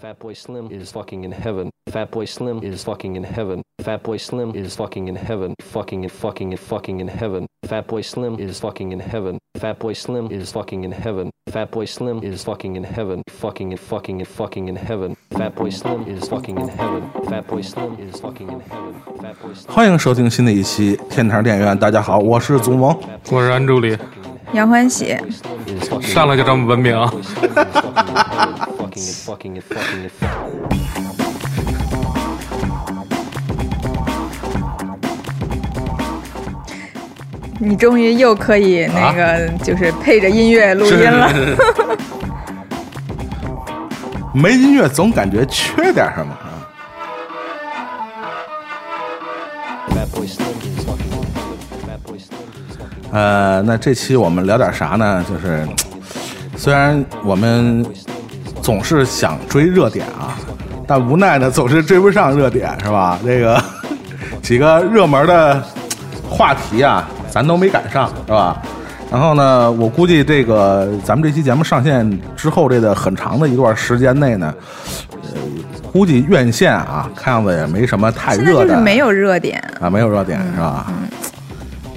Fatboy Slim is fucking in heaven. Fatboy Slim is fucking in heaven. Fatboy Slim is fucking in heaven. Fucking and fucking and fucking in heaven. Fatboy Slim is fucking in heaven. Fatboy Slim is fucking in heaven. Fatboy Slim is fucking in heaven. Fucking and fucking and fucking in heaven. Fatboy Slim is fucking in heaven. Fatboy Slim is fucking in heaven. Fatboy Slim 欢迎收听新的一期天堂电影院。大家好，我是祖萌。我是安助理，杨欢喜， is fucking 上来就这么文明啊！ 你终于又可以那个就是配着音乐录音了。没音乐总感觉缺点什么啊。呃那这期我们聊点啥呢？就是 虽然我们总是想追热点啊，但无奈呢总是追不上热点，是吧？这个 几个热门的话题啊，咱都没赶上，是吧？然后呢，我估计这个咱们这期节目上线之后，这个很长的一段时间内呢，呃，估计院线啊，看样子也没什么太热的就是没有热点，啊，没有热点是吧？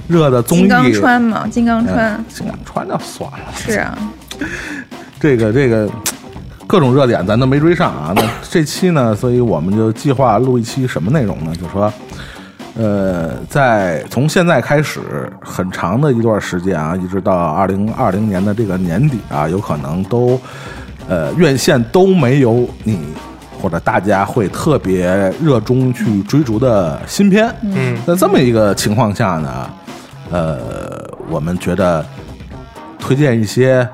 热的综艺，金刚川嘛，金刚川嗯，金刚川就算了，是啊，这个这个各种热点咱都没追上啊。那这期呢，所以我们就计划录一期什么内容呢？就说，呃，在从现在开始很长的一段时间啊，一直到二零二零年的这个年底啊，有可能都呃院线都没有你或者大家会特别热衷去追逐的新片。嗯，在这么一个情况下呢，呃，我们觉得推荐一些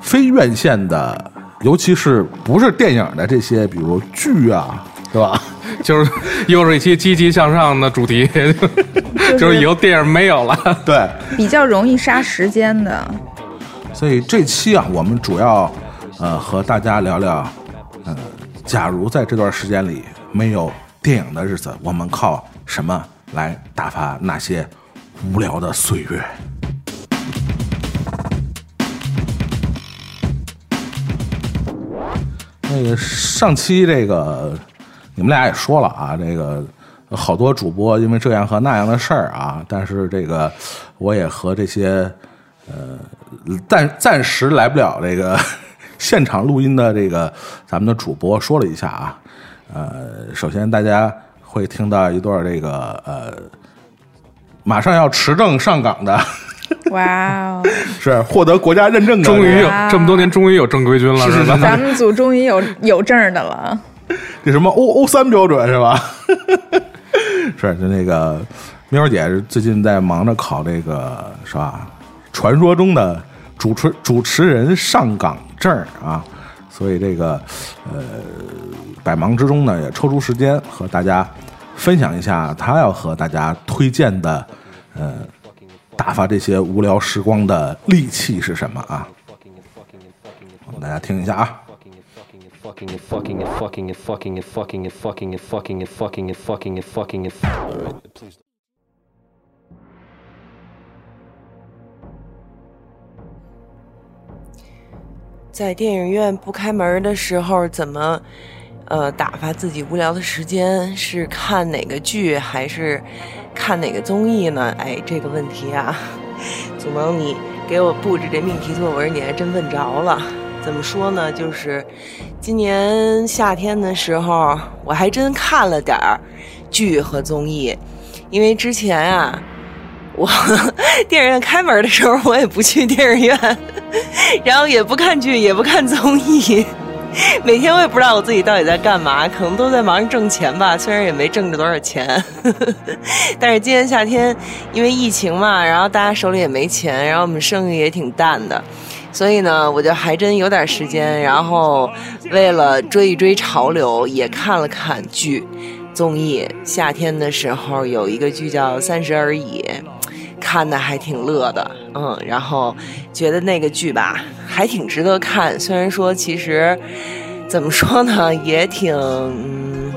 非院线的，尤其是不是电影的这些，比如剧啊，对吧？就是又是一期积极向上的主题，就是以后电影没有了。对，比较容易杀时间的。所以这期啊，我们主要呃和大家聊聊，呃，假如在这段时间里没有电影的日子，我们靠什么来打发那些无聊的岁月？那个上期这个你们俩也说了啊，这个好多主播因为这样和那样的事儿啊，但是这个我也和这些呃暂暂时来不了这个 现场录音的这个咱们的主播说了一下啊，呃，首先大家会听到一段这个呃马上要持证上岗的，哇哦，是获得国家认证的，终于这么多年，终于有正规军了，是吧？咱们组终于有有证的了。这什么 O O 三标准是吧？是，就那个喵姐最近在忙着考这个是吧？传说中的主持主持人上岗证啊，所以这个呃百忙之中呢，也抽出时间和大家分享一下她要和大家推荐的呃打发这些无聊时光的利器是什么啊？我们大家听一下啊。在电影院不开门的时候，怎么呃打发自己无聊的时间？是看哪个剧，还是看哪个综艺呢？哎，这个问题啊，祖萌，你给我布置这命题作文，你还真问着了。怎么说呢？就是今年夏天的时候，我还真看了点儿剧和综艺，因为之前啊，我电影院开门的时候，我也不去电影院，然后也不看剧，也不看综艺。每天我也不知道我自己到底在干嘛，可能都在忙着挣钱吧，虽然也没挣着多少钱。但是今年夏天因为疫情嘛，然后大家手里也没钱，然后我们生意也挺淡的，所以呢，我就还真有点时间，然后为了追一追潮流，也看了看剧、综艺。夏天的时候有一个剧叫《三十而已》。看的还挺乐的，嗯，然后觉得那个剧吧还挺值得看。虽然说其实怎么说呢，也挺，嗯，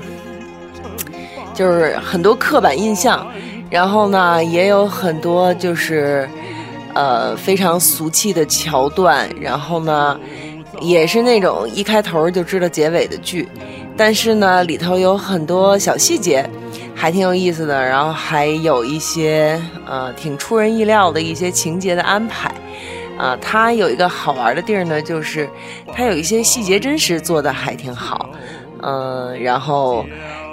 就是很多刻板印象，然后呢也有很多就是呃非常俗气的桥段，然后呢也是那种一开头就知道结尾的剧，但是呢，里头有很多小细节，还挺有意思的。然后还有一些呃挺出人意料的一些情节的安排。啊，它有一个好玩的地儿呢，就是它有一些细节真实做的还挺好。嗯，然后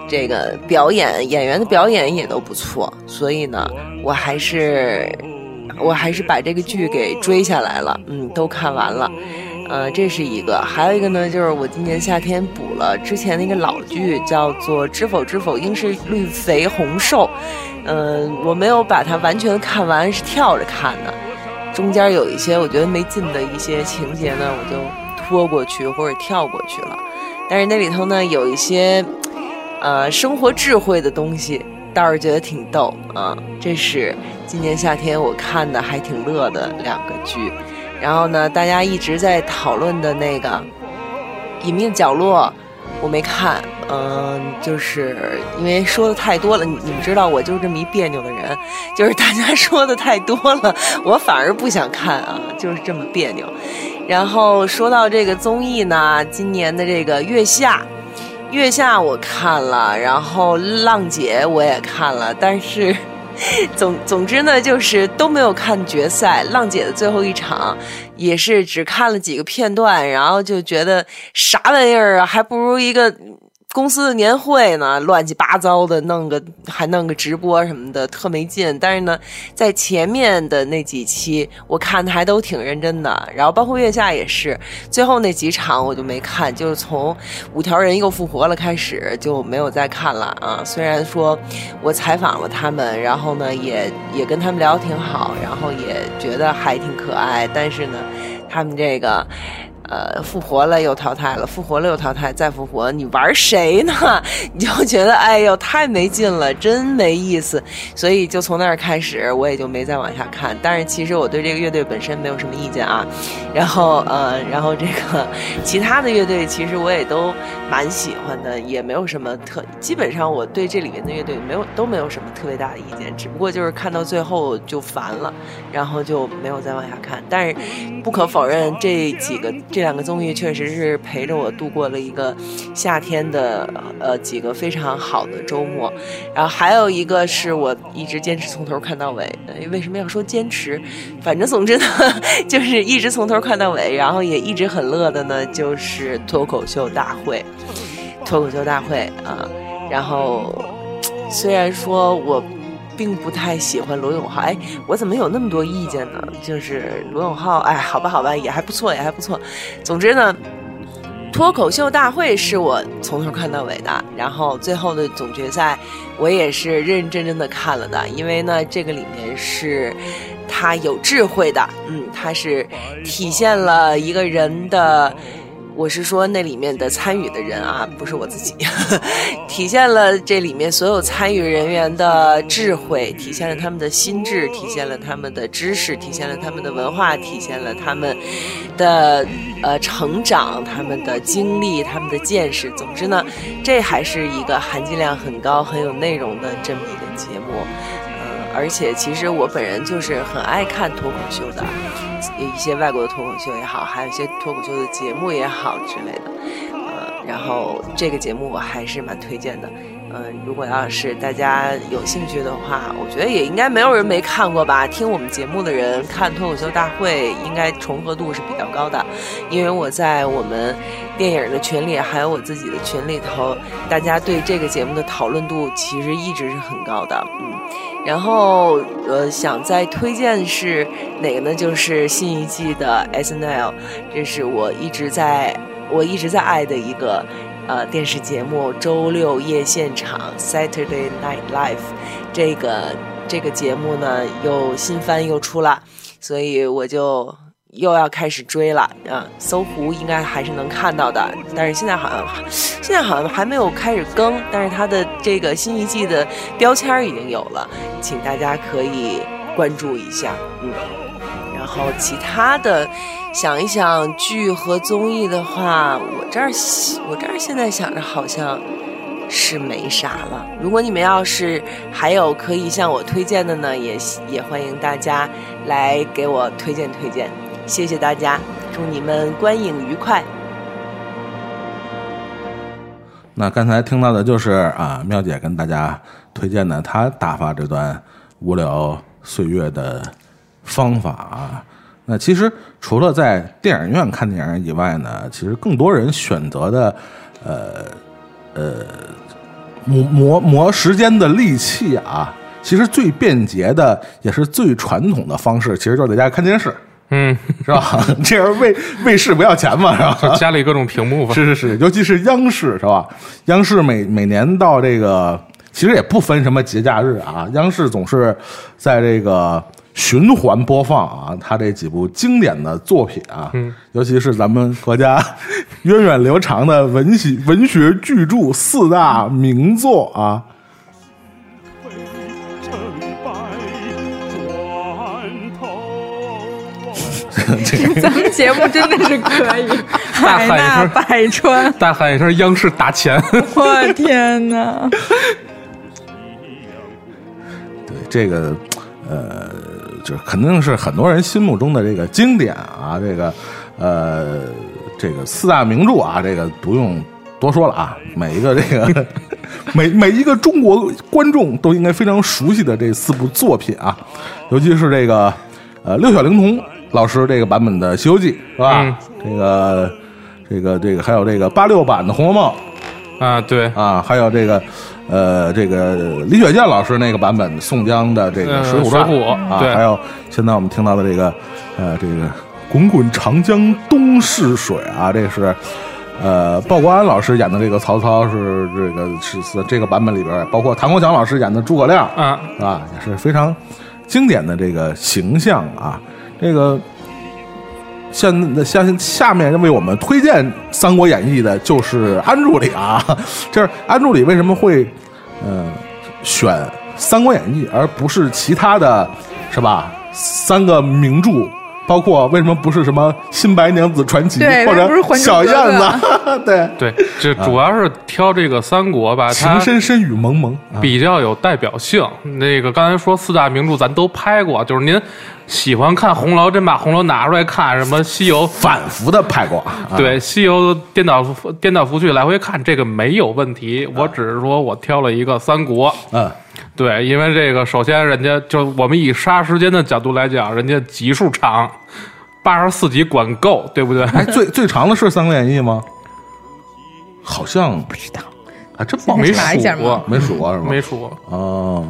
这个表演演员的表演也都不错，所以呢，我还是我还是把这个剧给追下来了。嗯，都看完了。呃，这是一个，还有一个呢，就是我今年夏天补了之前那个老剧，叫做《知否知否，应是绿肥红瘦》。嗯，我没有把它完全看完，是跳着看的。中间有一些我觉得没劲的一些情节呢，我就拖过去或者跳过去了。但是那里头呢，有一些呃生活智慧的东西，倒是觉得挺逗啊。这是今年夏天我看的还挺乐的两个剧。然后呢，大家一直在讨论的那个《隐秘角落》，我没看，嗯，就是因为说的太多了。你们知道，我就是这么一别扭的人，就是大家说的太多了，我反而不想看啊，就是这么别扭。然后说到这个综艺呢，今年的这个《月下》，《月下》我看了，然后《浪姐》我也看了，但是。总总之呢，就是都没有看决赛，浪姐的最后一场，也是只看了几个片段，然后就觉得啥玩意儿啊，还不如一个。公司的年会呢，乱七八糟的，弄个还弄个直播什么的，特没劲。但是呢，在前面的那几期，我看的还都挺认真的。然后包括月下也是，最后那几场我就没看，就是从五条人又复活了开始就没有再看了啊。虽然说我采访了他们，然后呢也也跟他们聊挺好，然后也觉得还挺可爱，但是呢，他们这个。呃，复活了又淘汰了，复活了又淘汰，再复活，你玩谁呢？你就觉得哎呦太没劲了，真没意思。所以就从那儿开始，我也就没再往下看。但是其实我对这个乐队本身没有什么意见啊。然后呃，然后这个 其他的乐队其实我也都蛮喜欢的，也没有什么特。基本上我对这里面的乐队没有都没有什么特别大的意见，只不过就是看到最后就烦了，然后就没有再往下看。但是不可否认这几个这。两个综艺确实是陪着我度过了一个夏天的呃几个非常好的周末，然后还有一个是我一直坚持从头看到尾。为什么要说坚持？反正总之呢，就是一直从头看到尾，然后也一直很乐的呢，就是脱口秀大会。脱口秀大会啊，然后虽然说我。并不太喜欢罗永浩，哎，我怎么有那么多意见呢？就是罗永浩，哎，好吧，好吧，也还不错，也还不错。总之呢，脱口秀大会是我从头看到尾的，然后最后的总决赛我也是认认真真的看了的，因为呢，这个里面是他有智慧的，嗯，他是体现了一个人的。我是说，那里面的参与的人啊，不是我自己，体现了这里面所有参与人员的智慧，体现了他们的心智，体现了他们的知识，体现了他们的文化，体现了他们的呃成长，他们的经历，他们的见识。总之呢，这还是一个含金量很高、很有内容的这么一个节目。而且，其实我本人就是很爱看脱口秀的，一些外国的脱口秀也好，还有一些脱口秀的节目也好之类的。呃，然后这个节目我还是蛮推荐的。嗯，如果要是大家有兴趣的话，我觉得也应该没有人没看过吧。听我们节目的人看脱口秀大会，应该重合度是比较高的，因为我在我们电影的群里，还有我自己的群里头，大家对这个节目的讨论度其实一直是很高的。嗯。然后，呃，想再推荐是哪个呢？就是新一季的 S N L，这是我一直在我一直在爱的一个呃电视节目，周六夜现场 Saturday Night Live，这个这个节目呢又新番又出了，所以我就。又要开始追了啊！搜狐应该还是能看到的，但是现在好像现在好像还没有开始更，但是它的这个新一季的标签已经有了，请大家可以关注一下。嗯，然后其他的想一想剧和综艺的话，我这儿我这儿现在想着好像是没啥了。如果你们要是还有可以向我推荐的呢，也也欢迎大家来给我推荐推荐。谢谢大家，祝你们观影愉快。那刚才听到的就是啊，妙姐跟大家推荐的她打发这段无聊岁月的方法啊。那其实除了在电影院看电影以外呢，其实更多人选择的，呃呃，磨磨磨时间的利器啊，其实最便捷的也是最传统的方式，其实就是在家看电视，嗯，是吧？这样卫卫视不要钱嘛，是吧？家里各种屏幕吧。是是是，尤其是央视是吧？央视每每年到这个，其实也不分什么节假日啊，央视总是在这个循环播放啊，他这几部经典的作品啊，嗯尤其是咱们国家源远流长的文学文学巨著四大名作啊。成败转头咱们节目真的是可以，大海纳喊一声百川。大喊一声：“央视打钱我天哪！对这个，呃，就是肯定是很多人心目中的这个经典啊，这个，呃，这个四大名著啊，这个不用多说了啊，每一个这个 每每一个中国观众都应该非常熟悉的这四部作品啊，尤其是这个呃六小龄童老师这个版本的《西游记》是吧？嗯这个这个这个还有这个八六版的《红楼梦》。！”啊，对，啊，还有这个，呃，这个李雪健老师那个版本宋江的这个呃《水浒传》水浒啊，还有现在我们听到的这个，呃，这个“滚滚长江东逝水”啊，这是呃鲍国安老师演的这个曹操是这个是是这个版本里边，包括唐国强老师演的诸葛亮啊，啊，也是非常经典的这个形象啊，这个。现下下面为我们推荐《三国演义》的就是安助理啊，就是安助理为什么会嗯、呃选《三国演义》而不是其他的，是吧？三个名著，包括为什么不是什么《新白娘子传奇》或者小燕子？对，对，这主要是挑这个三国吧，它情深深雨蒙蒙啊，比较有代表性。那个刚才说四大名著，咱都拍过，就是您喜欢看红楼，真把红楼拿出来看，什么西游。反复的拍过，啊、对《西游》颠倒颠倒覆去来回看，这个没有问题。我只是说我挑了一个三国，嗯，对，因为这个首先人家就我们以杀时间的角度来讲，人家集数长，八十四集管够，对不对？哎，最最长的是《三国演义》吗？好像不知道，还真没数过，没数过是吗？没数过。哦。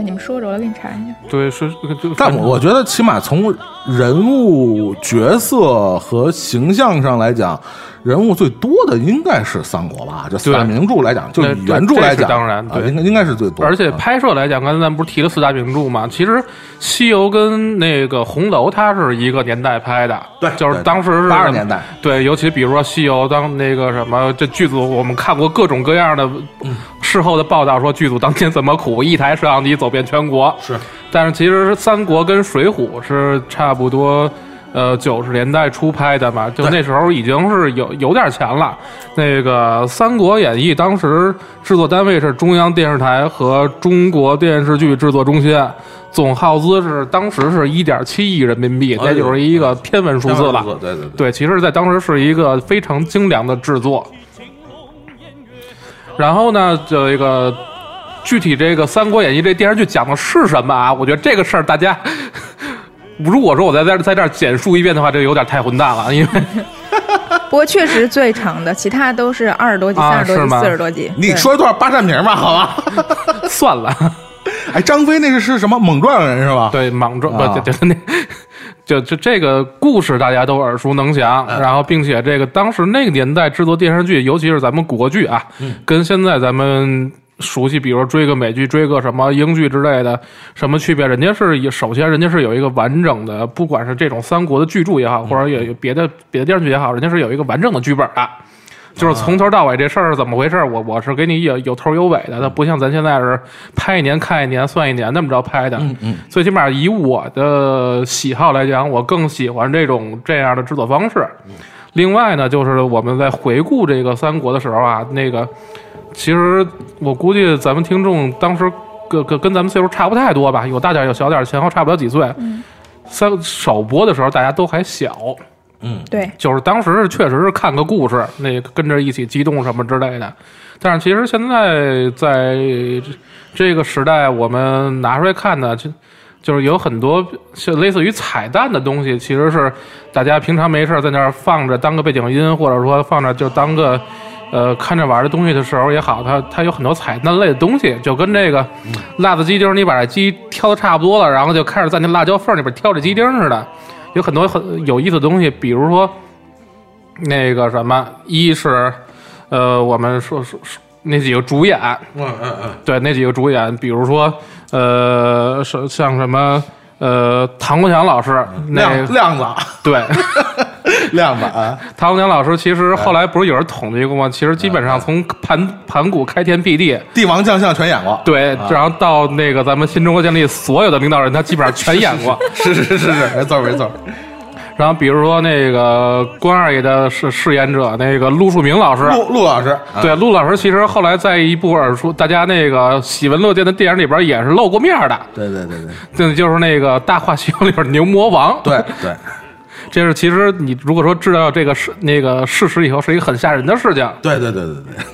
那你们说着，我来给你查一下。对，是就但我我觉得，起码从人物角色和形象上来讲，人物最多的应该是三国吧？就四大名著来讲，就以原著来讲，当然对啊应该应该是最多。而且啊拍摄来讲，刚才咱不是提了四大名著嘛？其实《西游》跟那个《红楼》它是一个年代拍的，对就是当时是80年代，对，尤其比如说《西游》，当那个什么这剧组，我们看过各种各样的事后的报道，说剧组当年怎么苦，一台摄像机走遍全国。是，但是其实《三国》跟《水浒》是差不多。呃，九十年代初拍的嘛，就那时候已经是有有点钱了。那个《三国演义》当时制作单位是中央电视台和中国电视剧制作中心，总耗资是当时是一点七亿人民币，那就是一个天文数字了。对对对。对，其实，在当时是一个非常精良的制作。然后呢，这个具体这个《三国演义》这电视剧讲的是什么啊？我觉得这个事儿大家，如果说我在在在这儿简述一遍的话，这有点太混蛋了，因为 不过确实最长的，其他都是二十多集、啊三十多集、四十多集。你说一段八扇屏吧，好吧？算了。哎，张飞那个是什么猛撞人是吧？对，莽撞啊不，就就那，就就这个故事大家都耳熟能详，然后并且这个当时那个年代制作电视剧，尤其是咱们国剧啊，跟现在咱们熟悉，比如追个美剧、追个什么英剧之类的，什么区别？人家是以首先人家是有一个完整的，不管是这种三国的巨著也好，或者有有别的别的电视剧也好，人家是有一个完整的剧本的。就是从头到尾这事儿是怎么回事，我我是给你有有头有尾的，它不像咱现在是拍一年看一年算一年那么着拍的。嗯嗯，最起码以我的喜好来讲，我更喜欢这种这样的制作方式。另外呢，就是我们在回顾这个三国的时候啊，那个其实我估计咱们听众当时跟跟跟咱们岁数差不太多吧，有大点儿有小点儿，前后差不了几岁。三首播的时候大家都还小，嗯对，就是当时确实是看个故事，那跟着一起激动什么之类的。但是其实现在在这个时代，我们拿出来看呢，就就是有很多像类似于彩蛋的东西，其实是大家平常没事儿在那儿放着当个背景音，或者说放着就当个呃看着玩的东西的时候也好，它它有很多彩蛋类的东西，就跟这个辣子鸡丁，你把这鸡挑的差不多了，然后就开始在那辣椒缝里边挑着鸡丁似的，有很多很有意思的东西，比如说那个什么，一是呃我们说说说那几个主演，嗯嗯嗯，对那几个主演，比如说呃是像什么呃唐国强老师，那亮亮子，对。亮子啊，唐国强老师其实后来不是有人统计过吗？其实基本上从盘盘古开天辟地，帝王将相全演过，对，然后到那个咱们新中国建立，所有的领导人他基本上全演过。是是是是，没错没错，然后比如说那个关二爷的饰饰演者那个陆树铭老师，陆陆老师，啊对，陆老师其实后来在一部耳熟大家那个喜闻乐见的电影里边也是露过面的，对对对对对就是那个《大话西游》里边牛魔王。对对，这是其实你如果说知道这个事那个事实以后，是一个很吓人的事情。对对对对对，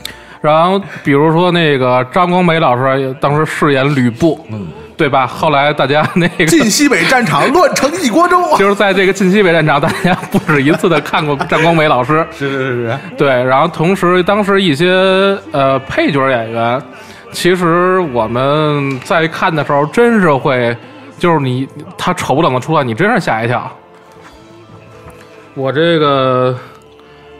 然后比如说那个张光美老师当时饰演吕布，嗯，对吧？后来大家那个晋西北战场乱成一锅粥，就是在这个晋西北战场，大家不止一次的看过张光美老师，是是是是，对。然后同时，当时一些呃配角演员，其实我们在看的时候，真是会，就是你他丑不冷的出来，你真是吓一跳。我这个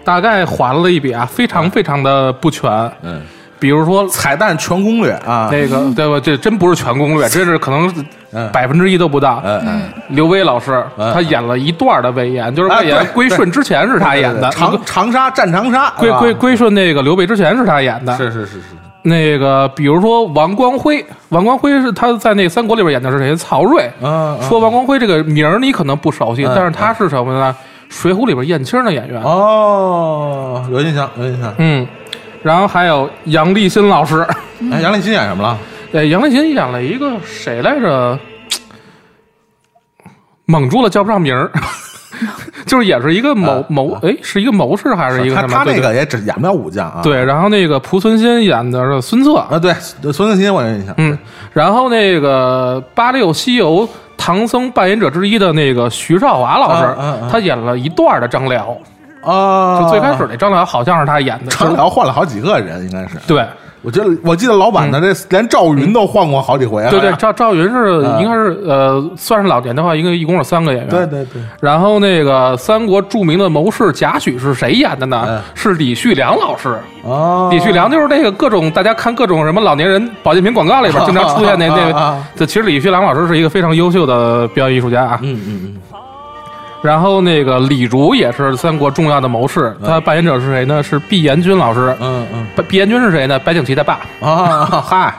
大概还了一笔啊，非常非常的不全。嗯，比如说彩蛋全攻略啊，那个对吧？这真不是全攻略，这是可能嗯百分之一都不到。嗯嗯，刘威老师嗯他演了一段的魏延，就是啊魏延归顺之前是他演的，长长沙战长沙，归归归顺那个刘备之前是他演的。是是是是，那个比如说王光辉，王光辉是他在那三国里边演的是谁？曹睿。嗯，嗯说王光辉这个名儿你可能不熟悉，嗯但是他是什么呢？水浒里边燕青的演员。哦，有印象有印象，嗯，然后还有杨立新老师，哎，杨立新演什么了？呃，杨立新演了一个谁来着？蒙住了叫不上名儿，就是也是一个谋啊谋，哎，是一个谋士还是一个什么？对他那个也只演不了武将啊，对，然后那个濮存昕演的是孙策，啊，对，孙子新我有印象，嗯，然后那个《八六西游》唐僧扮演者之一的那个徐少华老师，他演了一段的张辽，啊，就最开始那张辽好像是他演的，张辽换了好几个人，应该是，对我觉得我记得老版的这连赵云都换过好几回啊，嗯对对，赵赵云是啊。应该是呃，算是老年的话，应该一共是三个演员，对对对，然后那个三国著名的谋士贾诩是谁演的呢？嗯是李旭良老师。哦，李旭良就是那个各种大家看各种什么老年人保健品广告里边经常出现那那个，这其实李旭良老师是一个非常优秀的表演艺术家啊。嗯嗯嗯，然后那个李儒也是三国重要的谋士，他扮演者是谁呢？是毕彦君老师。嗯嗯毕毕延军是谁呢？白景琦的爸。啊，嗨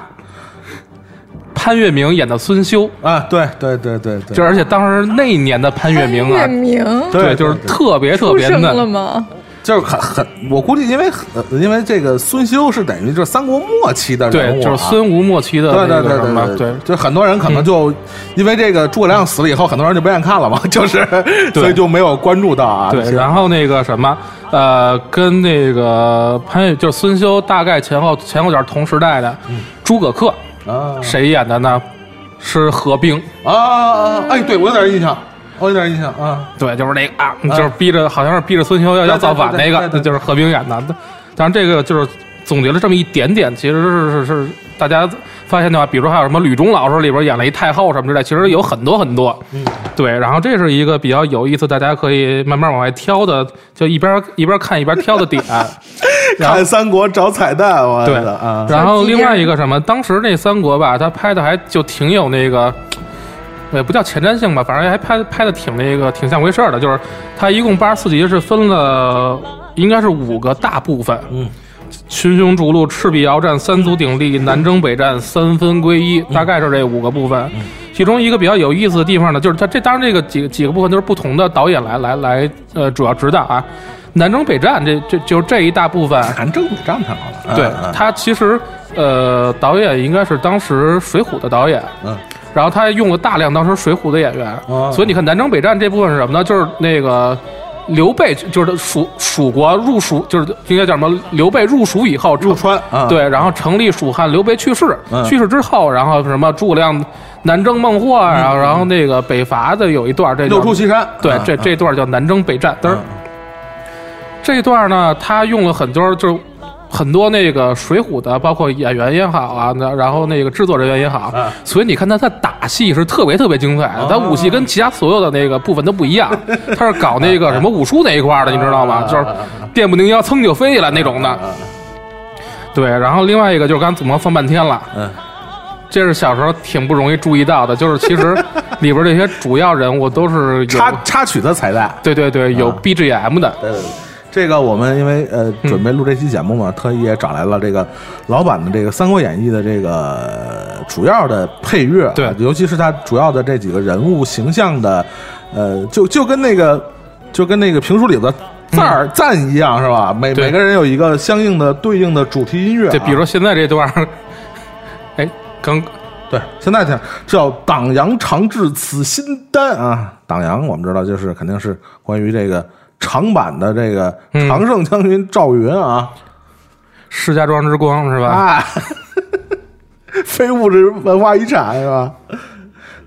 潘粤明演的孙修，啊，对对对对对，就而且当时那一年的潘粤明啊潘，粤明对就是特别特别嫩。了吗？就是很很，我估计因为很因为这个孙修是等于就是三国末期的人物对，啊，就是孙吴末期的对对对对对对，就很多人可能就因为这个诸葛亮死了以后，很多人就不愿意看了嘛，就是 所以就没有关注到啊。对，然后那个什么，呃，跟那个潘就是孙修大概前后前后脚同时代的诸葛恪，啊。谁演的呢？是何冰，啊，哎，对我有点印象，我有点印象啊。对，就是那个啊，就是逼着好像是逼着孙修要要造反那个，对对对对对就是何冰演的。但是，这个就是总结了这么一点点，其实是是是大家发现的话，比如说还有什么吕中老师里边演了一太后什么之类，其实有很多很多。嗯，对，然后这是一个比较有意思，大家可以慢慢往外挑的，就一边一边看一边挑的点。然后看三国找彩蛋，我对的啊，然后另外一个什么，当时那三国吧，他拍的还就挺有那个，也不叫前瞻性吧，反正还拍拍的挺那个挺像回事儿的。就是它一共八十四集是分了，应该是五个大部分。嗯。群雄逐鹿，赤壁鏖战，三足鼎立，南征北战，三分归一，大概是这五个部分。其中一个比较有意思的地方呢，就是它这当然这个几几个部分都是不同的导演来来来呃主要指导啊。南征北战这这就是这一大部分，南征北战太好了。对他其实呃，导演应该是当时《水浒》的导演，嗯，然后他还用了大量当时水浒的演员，哦所以你看南征北战这部分是什么呢？就是那个刘备，就是蜀蜀国入蜀，就是应该叫什么？刘备入蜀以后入川啊，，对，然后成立蜀汉，刘备去世，嗯去世之后，然后什么诸葛亮南征孟获，然后然后那个北伐的有一段，这叫六出祁山，对啊，这这段叫南征北战。但是嗯这段呢，他用了很多就是。很多那个《水浒》的，包括演员也好啊，那然后那个制作人员也好，啊。所以你看他他打戏是特别特别精彩的，他武戏跟其他所有的那个部分都不一样，他是搞那个什么武术那一块儿的，你知道吗？就是电不灵腰噌就飞起来那种的。对，然后另外一个就是刚怎么放半天了，嗯，这是小时候挺不容易注意到的，就是其实 里边这些主要人物都是有插插曲的彩蛋，对对对，有 BGM 的，对对对。这个我们因为呃准备录这期节目嘛，特意也找来了这个老版的这个《三国演义》的这个呃主要的配乐啊，对。尤其是它主要的这几个人物形象的，呃，就就跟那个就跟那个评书里的赞儿、赞一样，是吧？每每个人有一个相应的对应的主题音乐、啊，对，比如说现在这段儿，哎，刚对，现在听叫“党阳长治此心丹”啊，党阳我们知道就是肯定是关于这个长版的这个嗯常胜将军赵云啊，石家庄之光是吧？啊，非物质文化遗产是吧？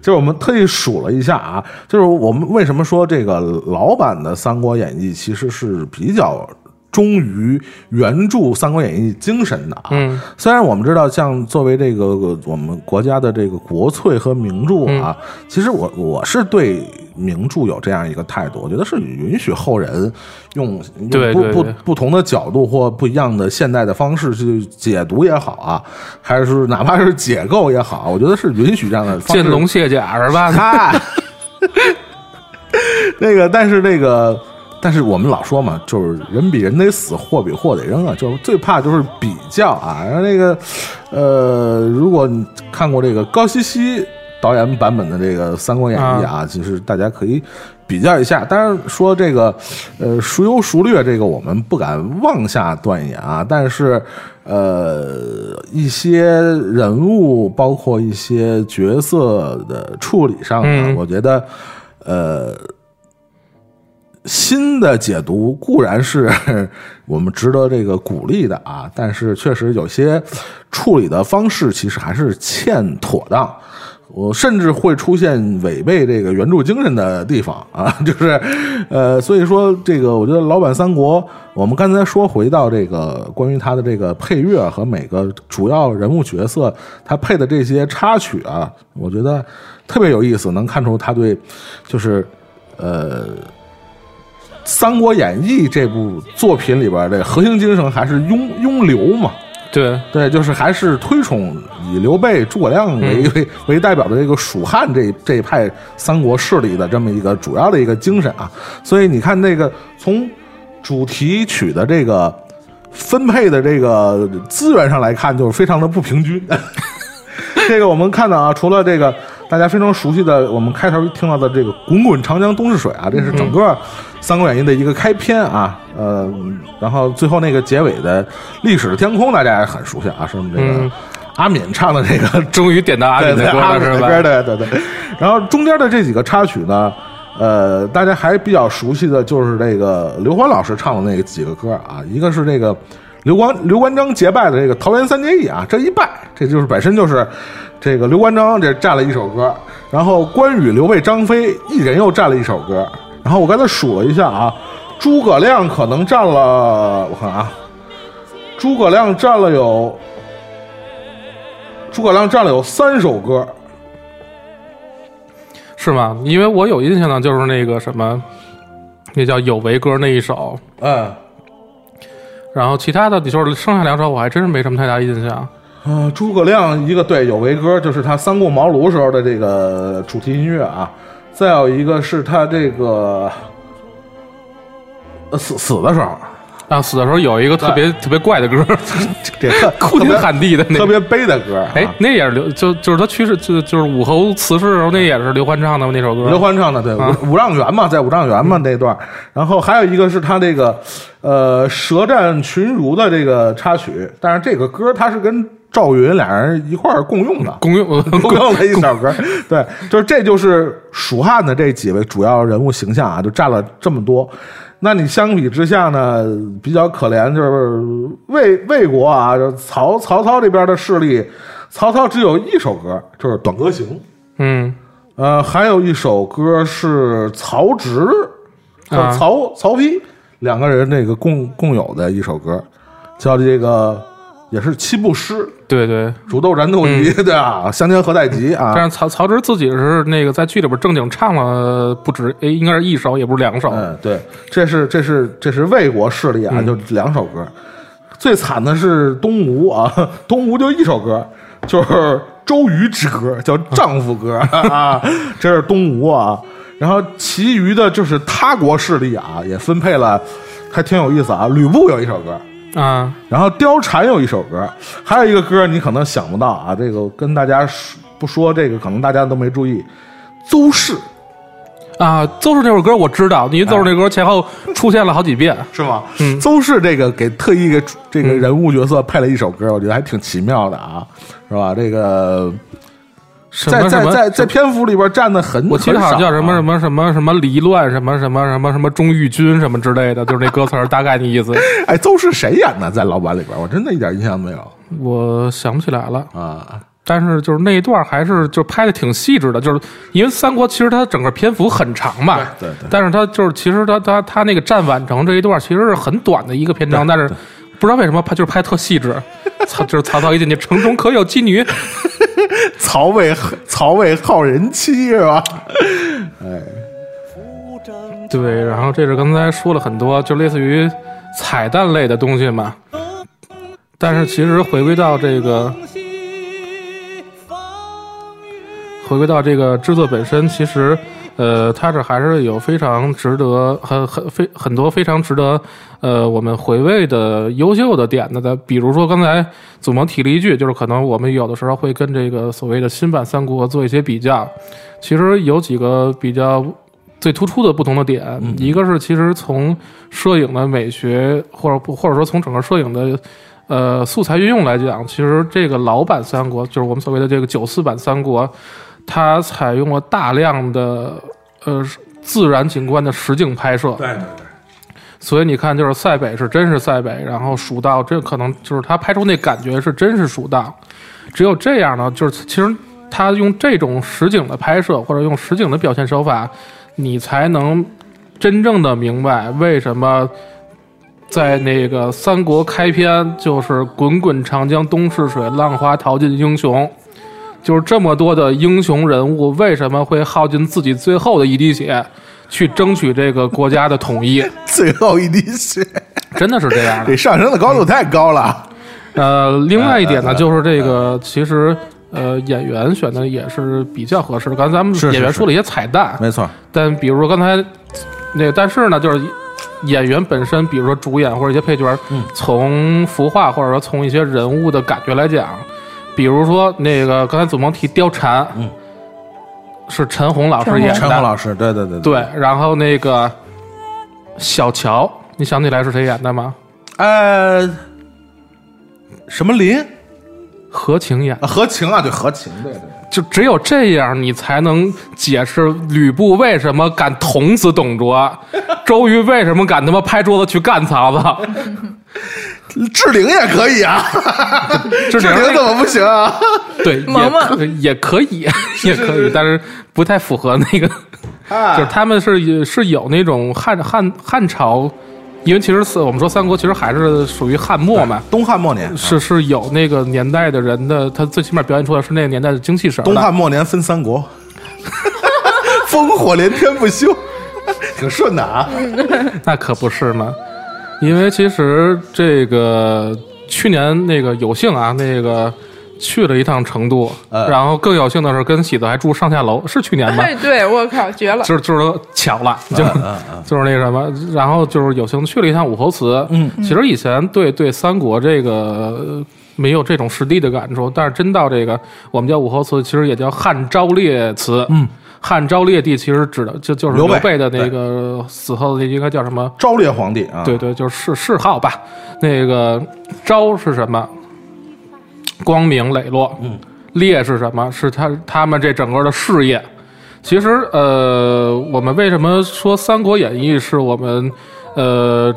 就是我们特意数了一下啊，就是我们为什么说这个老版的《三国演义》其实是比较忠于原著《三国演义》精神的啊。嗯，虽然我们知道，像作为这个我们国家的这个国粹和名著啊，其实我我是对名著有这样一个态度，我觉得是允许后人用用不不不同的角度或不一样的现代的方式去解读也好啊，还是哪怕是解构也好，我觉得是允许这样的方式。见龙卸甲是吧？嗨，那个，但是那个，但是我们老说嘛，就是人比人得死，货比货得扔啊，就是最怕就是比较啊。然后那个，呃，如果你看过这个高希希导演版本的这个《三国演义》啊，其实大家可以比较一下。当然说这个，呃，孰优孰劣，这个我们不敢妄下断言啊。但是，呃，一些人物，包括一些角色的处理上呢，嗯我觉得，呃。新的解读固然是 我们值得这个鼓励的啊，但是确实有些处理的方式其实还是欠妥当。我甚至会出现违背这个原著精神的地方啊，就是，呃，所以说这个，我觉得老版三国，我们刚才说回到这个关于它的这个配乐和每个主要人物角色他配的这些插曲啊，我觉得特别有意思，能看出他对，就是，呃。《三国演义》这部作品里边的核心精神还是拥拥刘嘛，对，对，就是还是推崇以刘备、诸葛亮为、为为代表的这个蜀汉这这一派三国势力的这么一个主要的一个精神啊。所以你看，那个从主题曲的这个分配的这个资源上来看，就是非常的不平均。这个我们看到啊，除了这个大家非常熟悉的，我们开头听到的这个“滚滚长江东逝水”啊，这是整个《三国演义》的一个开篇啊，呃，然后最后那个结尾的“历史的天空”，大家也很熟悉啊，是我们这个嗯阿敏唱的这个终于点到阿敏的歌了是吧？对对对。然后中间的这几个插曲呢，呃，大家还比较熟悉的就是这个刘欢老师唱的那几个歌啊，一个是这个刘关刘关张结拜的这个桃园三结义啊，这一拜，这就是本身就是这个刘关张这占了一首歌，然后关羽、刘备、张飞一人又占了一首歌，然后我刚才数了一下啊，诸葛亮可能占了，我看啊，诸葛亮占了有。诸葛亮占了有三首歌，是吗？因为我有印象的，就是那个什么，那叫有为歌那一首，嗯，然后其他的你说剩下两首，我还真是没什么太大印象。呃，诸葛亮一个对有为歌，就是他三顾茅庐时候的这个主题音乐啊，再有一个是他这个呃死死的时候，啊，死的时候有一个特别特别怪的歌，哭天喊地的那个。特别悲的歌、啊。哎，那也是刘，就就是他去世，就就是武侯辞世的时候，那也是刘欢唱的吗那首歌。刘欢唱的，对，啊五五丈原嘛，在五丈原嘛那段儿，然后还有一个是他这个呃舌战群儒的这个插曲，但是这个歌它是跟赵云俩人一块儿共用的，共用 共用了一首歌。对，就是这就是蜀汉的这几位主要人物形象啊，就占了这么多。那你相比之下呢，比较可怜就是魏魏国啊，就曹曹操这边的势力，曹操只有一首歌，就是《短歌行》。嗯呃，还有一首歌是曹植和啊曹、曹丕两个人那个共共有的一首歌，叫这个也是七步诗，对对。煮豆燃豆萁，对啊，相煎何太急啊，但是曹曹植自己是那个在剧里边正经唱了不止，哎应该是一首，也不是两首。嗯，对，这是这是这是魏国势力啊，就两首歌。最惨的是东吴啊，东吴就一首歌，就是周瑜之歌，叫丈夫歌 啊，这是东吴啊。然后其余的就是他国势力啊，也分配了，还挺有意思啊。吕布有一首歌，啊，然后貂蝉有一首歌，还有一个歌你可能想不到啊，这个跟大家说不说这个，可能大家都没注意。邹氏啊，邹氏这首歌我知道，因为邹氏这歌前后出现了好几遍。是吗？嗯邹氏这个给特意给这个人物角色配了一首歌，我觉得还挺奇妙的啊，是吧？这个在在在在篇幅里边占的很，我记得好像叫什么什么。什么什么离乱什么什么什么什么钟玉军什么之类的，就是那歌词儿 大概那意思。哎，邹是谁演的？在老版里边，我真的一点印象没有我想不起来了，啊。但是就是那一段还是就拍的挺细致的，就是因为三国其实它整个篇幅很长嘛，对对但是它就是其实它它它那个战宛城这一段其实是很短的一个篇章，但是不知道为什么拍就是拍特细致，曹就是曹操一进去城中可有妓女，曹魏曹魏好人妻是吧？哎对，然后这是刚才说了很多，就类似于彩蛋类的东西嘛。但是其实回归到这个，回归到这个制作本身，其实呃，它这还是有非常值得很很非很多非常值得呃我们回味的优秀的点的。比如说刚才祖萌提了一句，就是可能我们有的时候会跟这个所谓的新版三国做一些比较，其实有几个比较最突出的不同的点，一个是其实从摄影的美学，或者不或者说从整个摄影的呃素材运用来讲，其实这个老版三国，就是我们所谓的这个九四版三国，它采用了大量的呃自然景观的实景拍摄，对对对，所以你看，就是塞北是真是塞北，然后蜀道这可能就是他拍出那感觉是真是蜀道。只有这样呢，就是其实他用这种实景的拍摄或者用实景的表现手法，你才能真正的明白为什么在那个三国开篇就是滚滚长江东逝水，浪花淘尽英雄。就是这么多的英雄人物，为什么会耗尽自己最后的一滴血，去争取这个国家的统一？最后一滴血，真的是这样的这。上升的高度太高了。呃，另外一点呢，就是这个其实呃演员选的也是比较合适的。刚才咱们演员说了一些彩蛋，没错，但比如说刚才那个，但是呢，就是演员本身，比如说主演或者一些配角，嗯从服化或者说从一些人物的感觉来讲，比如说那个刚才祖萌提貂蝉，嗯，是陈红老师演的，陈红老师，对对对对，然后那个小乔，你想起来是谁演的吗？呃，什么林何晴演。啊？何晴啊，对何晴，对对。就只有这样，你才能解释吕布为什么敢捅死董卓，周瑜为什么敢他妈拍桌子去干曹操。志玲也可以啊，志玲怎么不行啊？对，萌萌也可以，也可以，但是不太符合那个，啊。就是他们是是有那种汉汉汉朝，因为其实是我们说三国其实还是属于汉末嘛，东汉末年，是是有那个年代的人的，他最起码表现出来是那个年代的精气神。东汉末年分三国，烽火连天不休，挺顺的啊。那可不是嘛，因为其实这个去年那个有幸啊，那个去了一趟成都，呃然后更有幸的是跟喜子还住上下楼，是去年吧？哎，对我靠，绝了！就是就是巧了，就、就是那什么，然后就是有幸去了一趟武侯祠。嗯，其实以前对对三国这个呃没有这种实地的感触，但是真到这个我们叫武侯祠，其实也叫汉昭烈祠。嗯，汉昭烈帝其实指的就就是刘备的那个死后的应该叫什么？昭烈皇帝啊，对对，就是谥谥号吧。那个昭是什么？光明磊落。嗯，烈是什么？是他他们这整个的事业。其实，呃，我们为什么说《三国演义》是我们呃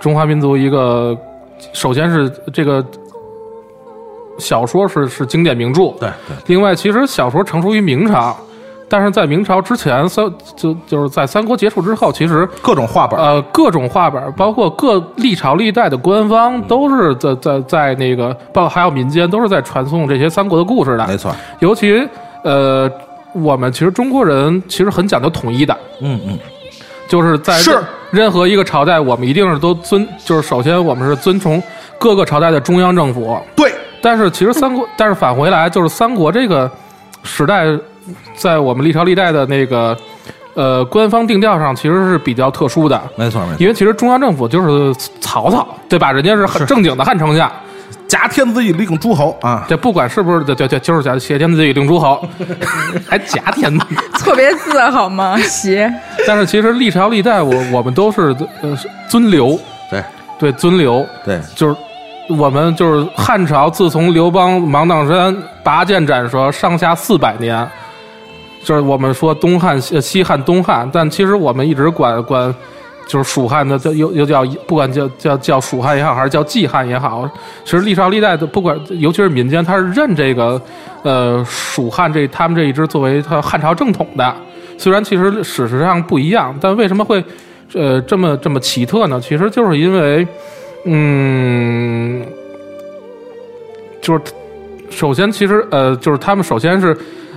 中华民族一个，首先是这个小说是是经典名著，对对，另外，其实小说成熟于明朝，但是在明朝之前，三就就是在三国结束之后，其实各种画本，呃各种画本，包括各历朝历代的官方，都是在在在那个，包括还有民间，都是在传颂这些三国的故事的。没错，尤其呃，我们其实中国人其实很讲究统一的，嗯嗯，就是在是。任任何一个朝代，我们一定是都尊，就是首先我们是遵从各个朝代的中央政府，对，但是其实三国，但是返回来就是三国这个时代，在我们历朝历代的那个呃官方定调上，其实是比较特殊的。没错没错，因为其实中央政府就是曹操，对吧？人家是很正经的汉丞相，挟天子以令诸侯啊，这不管是不是对对对，就是假挟天子以令诸侯，还挟天子。错别字好吗？邪，但是其实历朝历代，我我们都是呃尊刘，对。对尊刘，对，就是我们就是汉朝，自从刘邦芒砀山拔剑斩蛇，上下四百年，就是我们说东汉、西汉、东汉，但其实我们一直管管就是蜀汉的，叫又又叫不管叫叫叫蜀汉也好，还是叫季汉也好，其实历朝历代的不管，尤其是民间，他是认这个呃蜀汉这他们这一支作为他汉朝正统的。虽然其实史实上不一样，但为什么会呃这么这么奇特呢？其实就是因为。嗯，就是首先，其实呃，就是他们首先是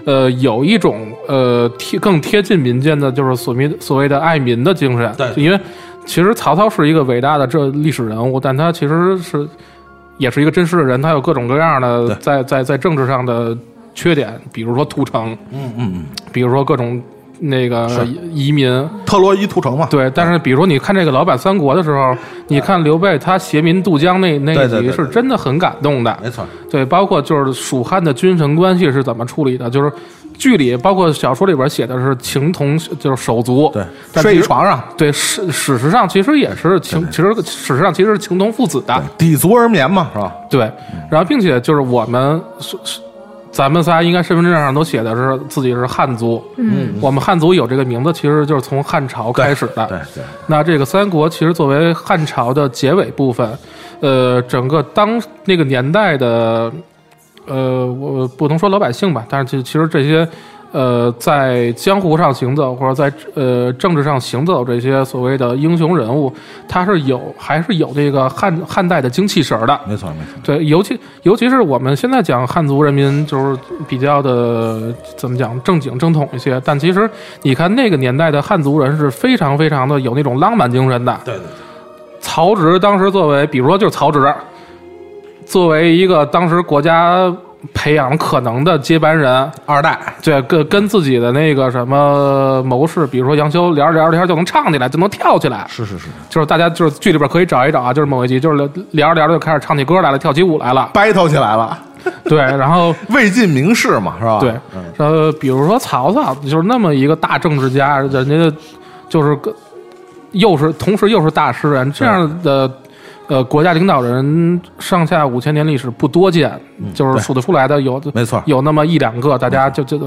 呃有一种呃贴更贴近民间的，就是所民所谓的爱民的精神。对。因为其实曹操是一个伟大的这历史人物，但他其实是也是一个真实的人，他有各种各样的在在在政治上的缺点，比如说屠城，嗯嗯嗯，比如说各种那个移民。特洛伊屠城嘛，对，但是比如你看这个老版三国的时候，你看刘备他携民渡江那那一集是真的很感动的。没错，对，包括就是蜀汉的君臣关系是怎么处理的，就是剧里包括小说里边写的是情同，就是手足。对，睡一床上，对史史实上其实也是情，其实史实上其实是情同父子的。抵足而眠嘛，是吧？对，然后并且就是我们是是，咱们仨应该身份证上都写的是自己是汉族。嗯，我们汉族有这个名字，其实就是从汉朝开始的。对对，那这个三国其实作为汉朝的结尾部分，呃，整个当那个年代的，呃，我不能说老百姓吧，但是其其实这些，呃，在江湖上行走或者在呃政治上行走这些所谓的英雄人物，他是有还是有这个汉汉代的精气神儿的。没错没错，对，尤其尤其是我们现在讲汉族人民，就是比较的怎么讲正经正统一些。但其实你看那个年代的汉族人是非常非常的有那种浪漫精神的。对对对，曹植当时作为，比如说就是曹植，作为一个当时国家培养可能的接班人，二代，对，跟跟自己的那个什么谋士，比如说杨修，聊着聊着天就能唱起来，就能跳起来。是是是就是大家就是剧里边可以找一找啊，就是某一集，就是聊着聊着就开始唱起歌来了，跳起舞来了。，battle 起来了，对，然后 魏晋名士嘛，是吧？对嗯，呃，比如说曹操，就是那么一个大政治家，人家就是个又是同时又是大诗人，这样的呃国家领导人上下五千年历史不多见，就是数得出来的有没错，有那么一两个，大家就就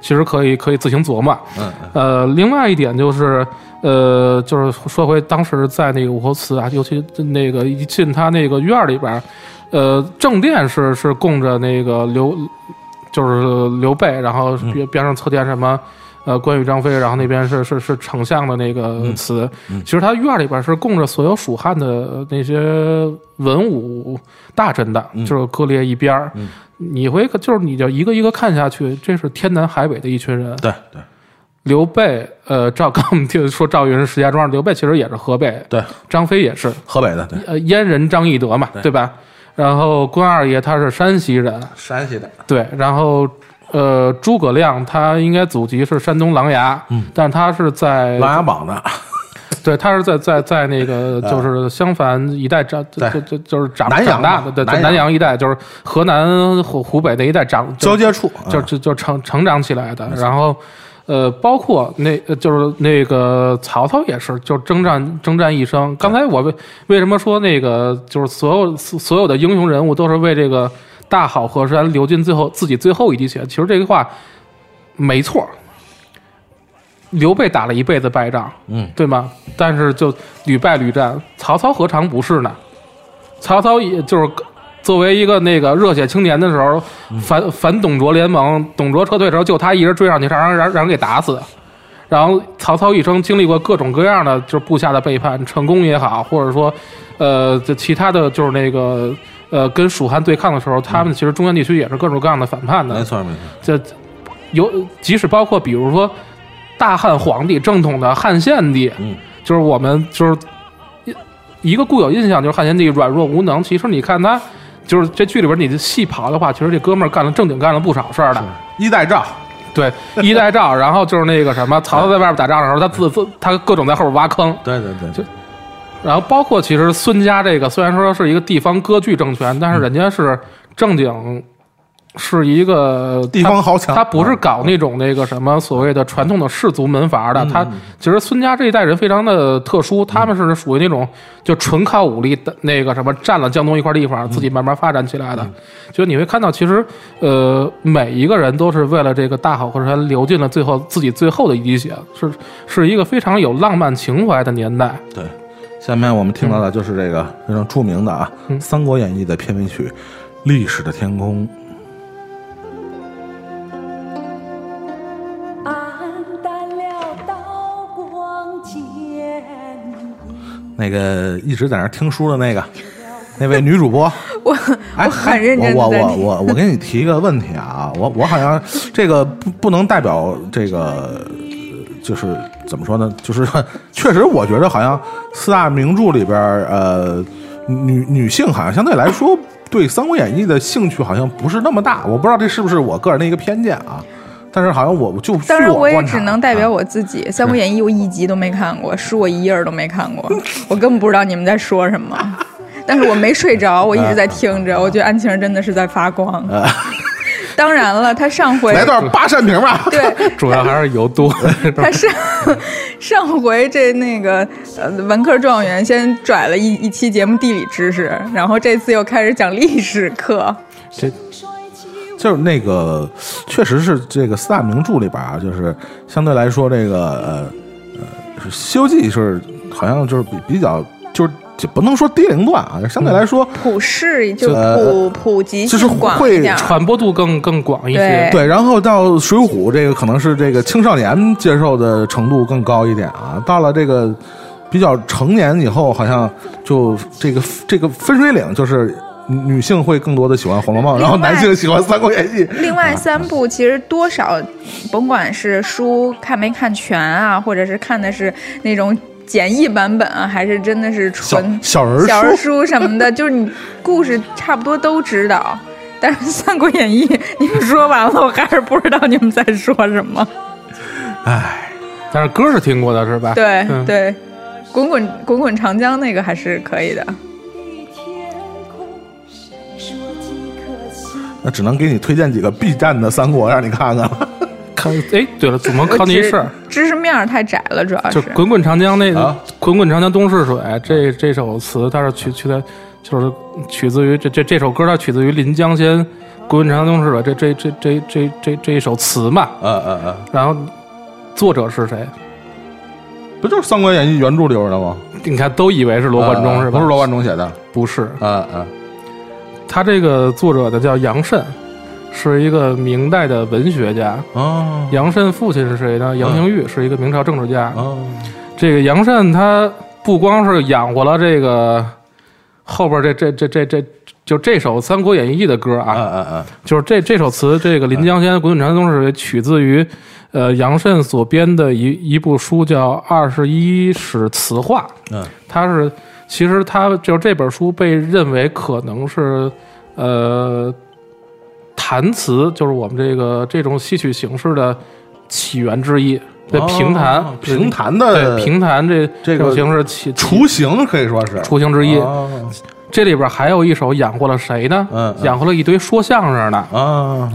其实可以可以自行琢磨。嗯呃，另外一点就是，呃，就是说回当时在那个武侯祠啊，尤其那个一进他那个院儿里边儿，呃，正殿是是供着那个刘，就是刘备，然后嗯边边上侧殿什么。呃，关羽、张飞，然后那边是是是丞相的那个祠。嗯其实他院里边是供着所有蜀汉的那些文武大臣的，嗯就是各列一边儿。你会就是你就一个一个看下去，这是天南海北的一群人。对对刘备，呃，赵刚我们听说赵云是石家庄，刘备其实也是河北，对，张飞也是，河北的，对，呃，燕人张翼德嘛，对吧？然后关二爷他是山西人，山西的，对，然后呃，诸葛亮他应该祖籍是山东琅琊，嗯，但他是在琅琊榜的，对，他是在在在那个就是襄樊一带长，就对。就就是长长大的，对，南阳。一带，就是河南湖湖北那一带长交接处，就就就成成长起来的。然后，呃，包括那呃就是那个曹操也是，就征战征战一生。刚才我为为什么说那个就是所有所有的英雄人物都是为这个大好河山流尽最后自己最后一滴血。其实这句话没错，刘备打了一辈子败仗，嗯，对吗？但是就屡败屡战，曹操何尝不是呢？曹操也就是作为一个那个热血青年的时候，反反董卓联盟，董卓撤退的时候，就他一人追上去，让让让让人给打死。然后曹操一生经历过各种各样的就是部下的背叛，成功也好，或者说，呃，这其他的就是那个呃跟蜀汉对抗的时候，他们其实中原地区也是各种各样的反叛的。没错没错，这有即使包括比如说大汉皇帝正统的汉献帝，嗯，就是我们就是一一个固有印象就是汉献帝软弱无能，其实你看他。就是这剧里边，你细刨的话，其实这哥们儿干了正经干了不少事儿的。一代赵，对，一代赵，然后就是那个什么，曹操在外面打仗的时候，他自自他各种在后边挖坑，对对对，就然后包括其实孙家这个，虽然说是一个地方割据政权，但是人家是正经是一个地方豪强他不是搞那种那个什么所谓的传统的氏族门阀的，他其实孙家这一代人非常的特殊，他们是属于那种就纯靠武力的那个什么占了江东一块地方，自己慢慢发展起来的。就你会看到，其实呃每一个人都是为了这个大好河山流尽了最后自己最后的一滴血，是是一个非常有浪漫情怀的年代。对。下面我们听到的就是这个非常著名的啊，嗯三国演义》的片尾曲《历史的天空》。那个一直在那儿听书的那个那位女主播，我哎，我很认真我我我我我给你提一个问题啊，我我好像这个不不能代表这个，呃就是怎么说呢？就是确实，我觉得好像四大名著里边，呃，女女性好像相对来说对《三国演义》的兴趣好像不是那么大。我不知道这是不是我个人的一个偏见啊，但是好像我就当然，我也只能代表啊我自己，《三国演义》我一集都没看过，书我一页儿都没看过，我根本不知道你们在说什么。但是我没睡着，我一直在听着，我觉得安晴真的是在发光。当然了，他上回来段八扇屏吧。对 主要还是油多。他 上上回这那个呃文科状元先拽了一一期节目地理知识，然后这次又开始讲历史课。这就是那个，确实是这个四大名著里边啊，就是相对来说，这个呃呃，《西游记》是好像就是比比较就是就不能说低龄段啊，相对来说，普世就呃普普及就是性广会一点，传播度更更广一些对。对，然后到《水浒》这个可能是这个青少年接受的程度更高一点啊，到了这个比较成年以后，好像就这个这个分水岭就是。女性会更多的喜欢《红楼梦》，然后男性喜欢《三国演义》。另外三部其实多少，甭管是书看没看全啊，或者是看的是那种简易版本啊，还是真的是纯小小人书小人书什么的，就是你故事差不多都知道。但是《三国演义》你们说完了，我还是不知道你们在说什么。唉，但是歌是听过的是吧？对、嗯、对，滚滚滚滚长江那个还是可以的。那只能给你推荐几个 B 站的三国让你看看了。看，哎，对了，祖蒙我只考你一事儿，知识面儿太窄了，主要就是“滚滚长江”那个啊“滚滚长江东逝水”这这首词，它是取取的，就是取自于这这这首歌，它取自于临江仙“滚滚长江东逝水”这这这这这这这一首词嘛。嗯嗯嗯，然后作者是谁？不就是《三国演义》原著里边的吗？你看都以为是罗贯中是吧？啊不是罗贯中写的。不是，嗯嗯他这个作者呢叫杨慎，是一个明代的文学家。哦杨慎父亲是谁呢？杨廷玉是一个明朝政治家。哦这个杨慎他不光是养活了这个后边这这这这这就这首《三国演义》的歌啊，嗯嗯嗯就是这这首词，这个《临江仙·滚滚长江东逝水》取自于呃杨慎所编的一一部书，叫《二十一史词话》。嗯它是其实他就这本书被认为可能是呃弹词，就是我们这个这种戏曲形式的起源之一。对哦评弹，评弹的对评弹这这个种形式起雏形可以说是雏形之一。哦这里边还有一首养活了谁呢？嗯嗯养活了一堆说相声的。啊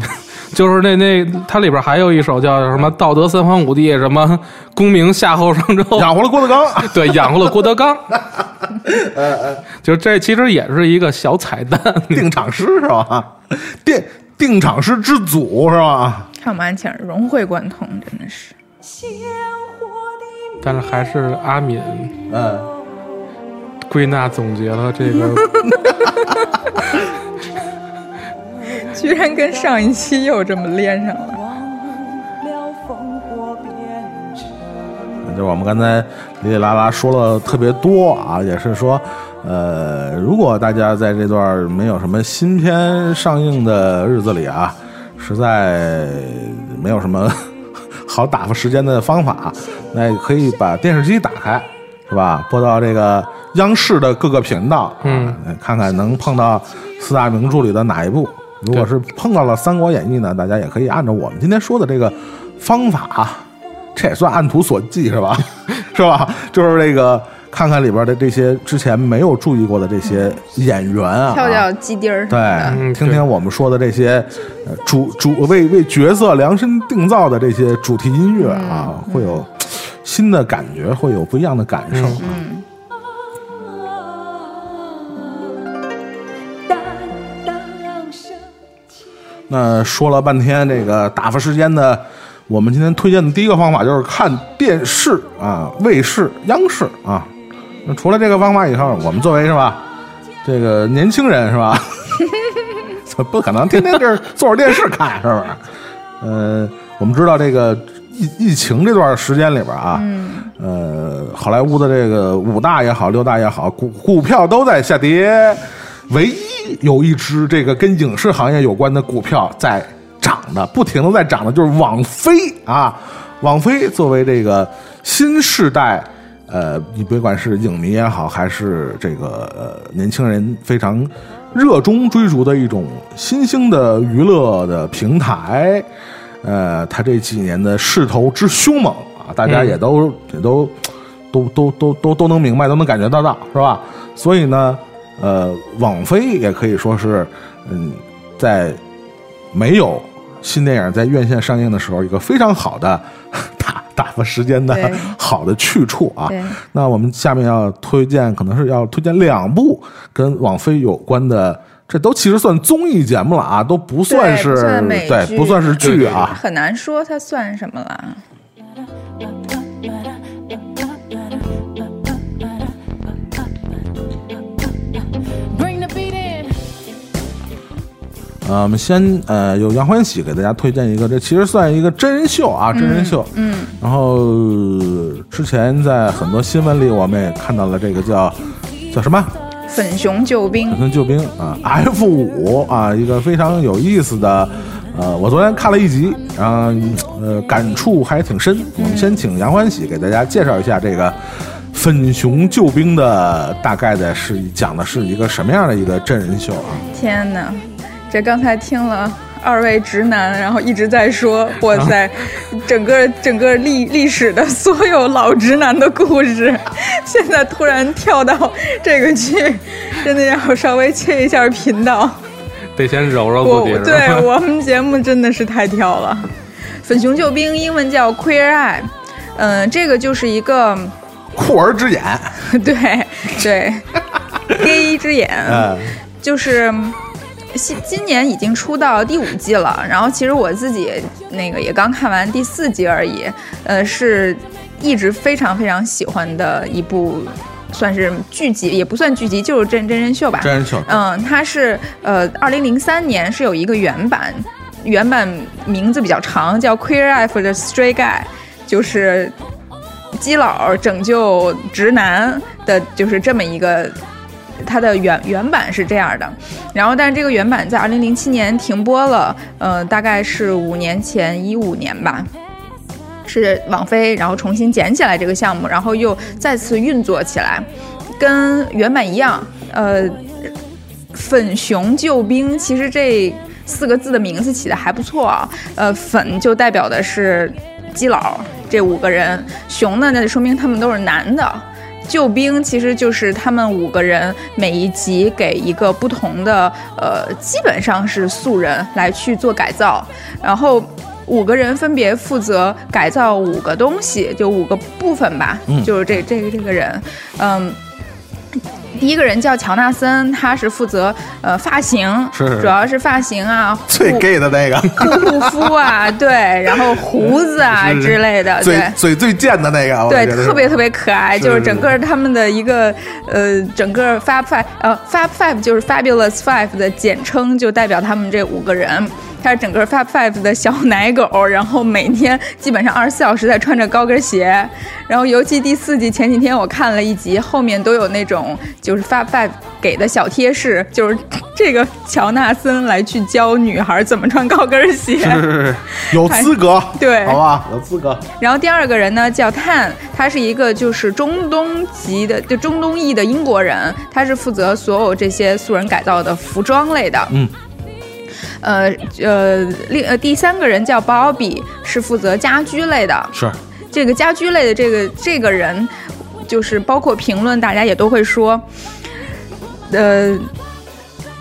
就是那那它里边还有一首叫什么“道德三皇五帝”，什么“功名夏后商周”，养活了郭德纲。对，养活了郭德纲。就这其实也是一个小彩蛋。定场诗是吧？定定场诗之祖是吧？看我们安庆融会贯通，真的是。鲜活的但是还是阿敏嗯，归纳总结了这个，居然跟上一期又这么连上了。忘了烽火边城。就我们刚才哩哩啦啦说了特别多啊，也是说，呃，如果大家在这段没有什么新片上映的日子里啊，实在没有什么 好打发时间的方法，那也可以把电视机打开，是吧？播到这个央视的各个频道，啊嗯，看看能碰到四大名著里的哪一部。如果是碰到了《三国演义》呢，大家也可以按照我们今天说的这个方法，这也算按图索骥是吧？是吧？就是这个看看里边的这些之前没有注意过的这些演员啊，跳跳鸡丁儿什对么的，，嗯听听我们说的这些呃主主为为角色量身定造的这些主题音乐啊，嗯会有新的感觉，会有不一样的感受啊。那说了半天这个打发时间的，我们今天推荐的第一个方法就是看电视啊，卫视、央视啊。那除了这个方法以后，我们作为是吧，这个年轻人是吧，不可能天天这儿坐着电视看，是不是？呃，我们知道这个疫疫情这段时间里边啊，呃，好莱坞的这个五大也好，六大也好，股股票都在下跌，唯一有一只这个跟影视行业有关的股票在涨的，不停的在涨的，就是网飞啊。网飞作为这个新时代，呃，你别管是影迷也好，还是这个呃年轻人非常热衷追逐的一种新兴的娱乐的平台，呃，它这几年的势头之凶猛啊，大家也都、也都都都都都都能明白，都能感觉得到，是吧？所以呢，呃，网飞也可以说是，嗯，在没有新电影在院线上映的时候，一个非常好的打打发时间的好的去处啊。那我们下面要推荐，可能是要推荐两部跟网飞有关的，这都其实算综艺节目了啊，都不算是对不算对，不算是剧啊。很难说它算什么了。呃，我们先呃由杨欢喜给大家推荐一个，这其实算一个真人秀啊，真人秀。嗯。然后呃之前在很多新闻里，我们也看到了这个叫叫什么粉熊救兵《粉熊，救兵》啊，F 五啊，一个非常有意思的。呃，我昨天看了一集，然后呃感触还挺深。我们先请杨欢喜给大家介绍一下这个《粉熊救兵》的大概的是讲的是一个什么样的一个真人秀啊？天哪！这刚才听了二位直男，然后一直在说，哇塞，整个整个历历史的所有老直男的故事，现在突然跳到这个剧，真的要稍微切一下频道。得先揉揉我自己，对我们节目真的是太跳了。粉熊救兵英文叫 Queer Eye，嗯、这个就是一个酷儿之眼，对对 gay 之眼，嗯、就是今今年已经出到第五季了，然后其实我自己那个也刚看完第四季而已，呃，是一直非常非常喜欢的一部，算是剧集，也不算剧集，就是真真人秀吧。真人秀。嗯，它是呃，二零零三年是有一个原版，原版名字比较长，叫《Queer Eye for the Stray Guy》，就是基佬拯救直男的，就是这么一个。它的原原版是这样的，然后但是这个原版在二零零七年停播了，呃，大概是五年前，一五年吧。是网飞，然后重新捡起来这个项目，然后又再次运作起来，跟原版一样。呃，粉熊救兵，其实这四个字的名字起的还不错啊。呃，粉就代表的是基佬这五个人，熊呢，那就说明他们都是男的。救兵其实就是他们五个人，每一集给一个不同的呃，基本上是素人来去做改造，然后五个人分别负责改造五个东西，就五个部分吧，就是这这个这个人，嗯。第一个人叫乔纳森，他是负责呃发型，是主要是发型啊，最 gay 的那个，护肤啊，对，然后胡子啊之类的，嘴对。嘴最贱的那个，我对，特别特别可爱，是就是是整个他们的一个呃，整个 Fab Five 呃 Fab Five 就是 Fabulous Five 的简称，就代表他们这五个人。他是整个 Fab Five 的小奶狗，然后每天基本上二十四小时在穿着高跟鞋。然后尤其第四季前几天我看了一集，后面都有那种就是 Fab Five 给的小贴士，就是这个乔纳森来去教女孩怎么穿高跟鞋。是是是 有资格，对好吧，有资格，然后第二个人呢叫 Tan，他是一个就是中东籍的，就中东裔的英国人，他是负责所有这些素人改造的服装类的。嗯。呃呃，另呃第三个人叫 Bobby，是负责家居类的。是这个家居类的这个这个人，就是包括评论，大家也都会说，呃，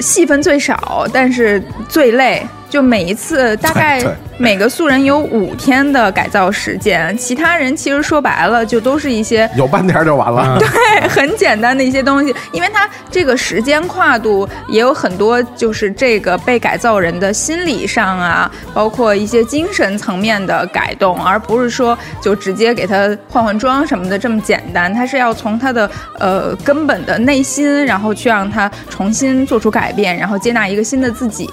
戏份最少，但是最累。就每一次大概每个素人有五天的改造时间，其他人其实说白了就都是一些有半天就完了，对，很简单的一些东西，因为他这个时间跨度也有很多，就是这个被改造人的心理上啊，包括一些精神层面的改动，而不是说就直接给他换换装什么的这么简单。他是要从他的呃根本的内心，然后去让他重新做出改变，然后接纳一个新的自己。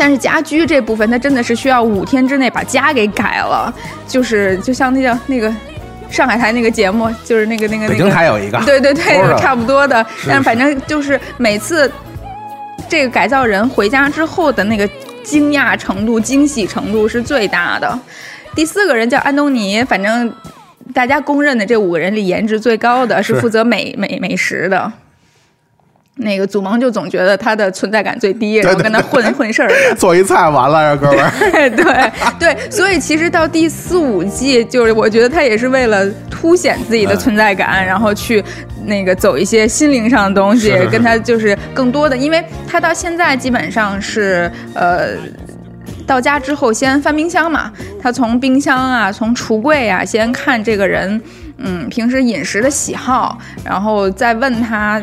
但是家居这部分，它真的是需要五天之内把家给改了，就是就像那叫那个上海台那个节目，就是那个那个那个北京台有一个，对对对，差不多的。是但反正就是每次这个改造人回家之后的那个惊讶程度、惊喜程度是最大的。第四个人叫安东尼，反正大家公认的这五个人里颜值最高的是是负责美美美食的。那个祖萌就总觉得他的存在感最低，然后跟他混混事儿。做一菜完了呀，哥们儿，对对对，所以其实到第四五季，就是我觉得他也是为了凸显自己的存在感，然后去那个走一些心灵上的东西，是是是跟他就是更多的，因为他到现在基本上是呃。到家之后，先翻冰箱嘛。他从冰箱啊，从橱柜啊，先看这个人，嗯，平时饮食的喜好，然后再问他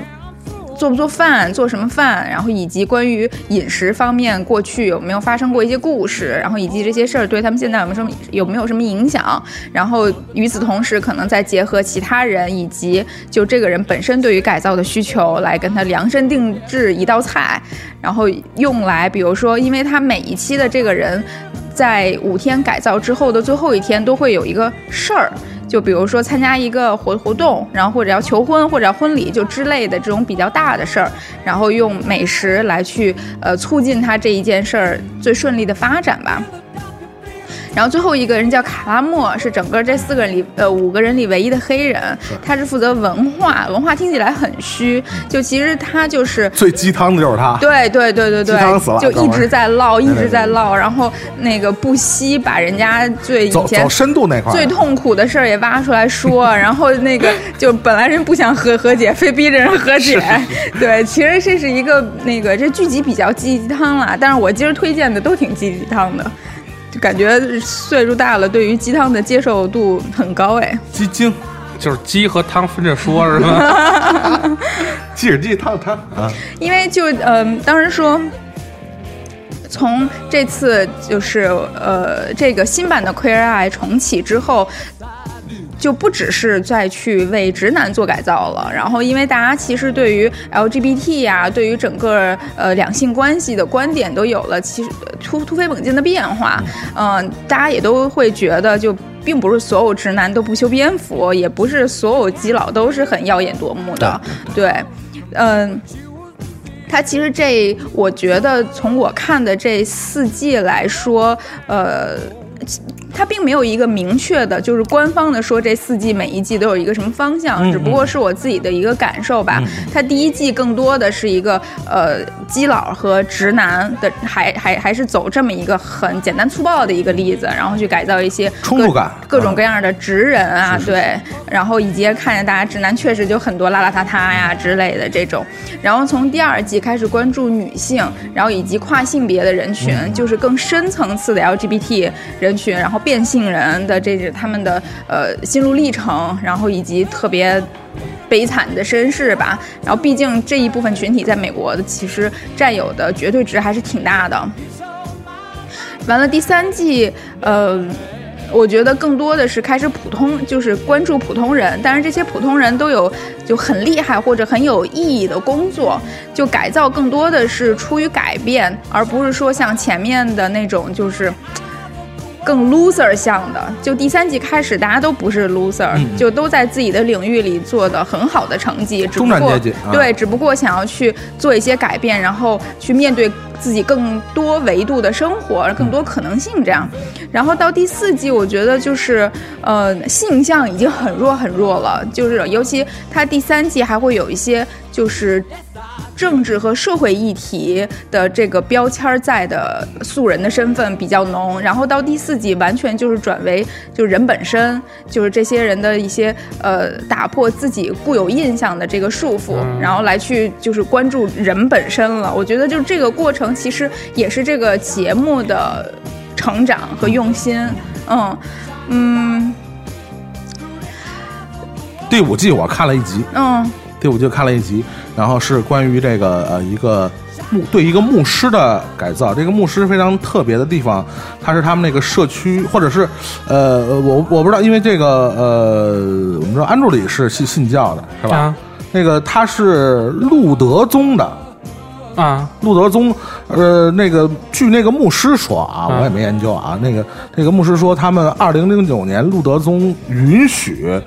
做不做饭，做什么饭，然后以及关于饮食方面过去有没有发生过一些故事，然后以及这些事儿对他们现在有没有什么有没有什么影响，然后与此同时，可能再结合其他人以及就这个人本身对于改造的需求，来跟他量身定制一道菜，然后用来比如说，因为他每一期的这个人。在五天改造之后的最后一天，都会有一个事儿，就比如说参加一个活活动，然后或者要求婚或者婚礼就之类的这种比较大的事儿，然后用美食来去呃促进他这一件事儿最顺利的发展吧。然后最后一个人叫卡拉莫，是整个这四个人里呃五个人里唯一的黑人，他是负责文化，文化听起来很虚，就其实他就是最鸡汤的就是他，对对对对对鸡汤死了，就一直在唠，一直在唠，然后那个不惜把人家最以前走走深度那块，最痛苦的事儿也挖出来说，然后那个就本来人不想和和解，非逼着人和解。对，其实这是一个那个这剧集比较鸡汤了，但是我今儿推荐的都挺鸡汤的，就感觉岁数大了，对于鸡汤的接受度很高哎。鸡精，就是鸡和汤分着说，是吗？鸡是鸡，汤是汤啊，因为就嗯、当时说，从这次就是呃这个新版的 Queer Eye 重启之后。就不只是再去为直男做改造了，然后因为大家其实对于 LGBT 呀、对于整个呃两性关系的观点都有了其实突突飞猛进的变化，嗯、大家也都会觉得就并不是所有直男都不修边幅，也不是所有基佬都是很耀眼夺目的，对，嗯。它其实这，我觉得从我看的这四季来说，呃，它并没有一个明确的，就是官方的说这四季每一季都有一个什么方向，嗯只不过是我自己的一个感受吧。它第一季更多的是一个呃基佬和直男的，还还还是走这么一个很简单粗暴的一个例子，然后去改造一些各冲突感各种啊各样的直人啊，对，然后以及看见大家直男确实就很多邋邋遢遢呀之类的这种，然后从第二季开始关注女性，然后以及跨性别的人群，嗯。就是更深层次的 LGBT 人群，然后变性人的这是他们的呃心路历程，然后以及特别。悲惨的身世吧，然后毕竟这一部分群体在美国的其实占有的绝对值还是挺大的。完了第三季，呃，我觉得更多的是开始普通，就是关注普通人，但是这些普通人都有就很厉害或者很有意义的工作，就改造更多的是出于改变，而不是说像前面的那种就是。更 loser 向的，就第三季开始，大家都不是 loser，、就都在自己的领域里做的很好的成绩，只不中产过阶级啊对，只不过想要去做一些改变，然后去面对自己更多维度的生活，更多可能性这样。然后到第四季，我觉得就是呃性向已经很弱很弱了，就是尤其他第三季还会有一些就是。政治和社会议题的这个标签在的素人的身份比较浓，然后到第四季完全就是转为就是人本身，就是这些人的一些呃打破自己固有印象的这个束缚，然后来去就是关注人本身了。我觉得就是这个过程其实也是这个节目的成长和用心。嗯嗯第五季我看了一集，嗯第五季看了一集，然后是关于这个呃一个牧对一个牧师的改造。这个牧师非常特别的地方，他是他们那个社区，或者是呃我我不知道，因为这个呃我们知道安助理是信信教的，是吧？啊那个他是路德宗的。啊路德宗，呃，那个据那个牧师说啊，嗯我也没研究啊。那个那个牧师说，他们二零零九年路德宗允许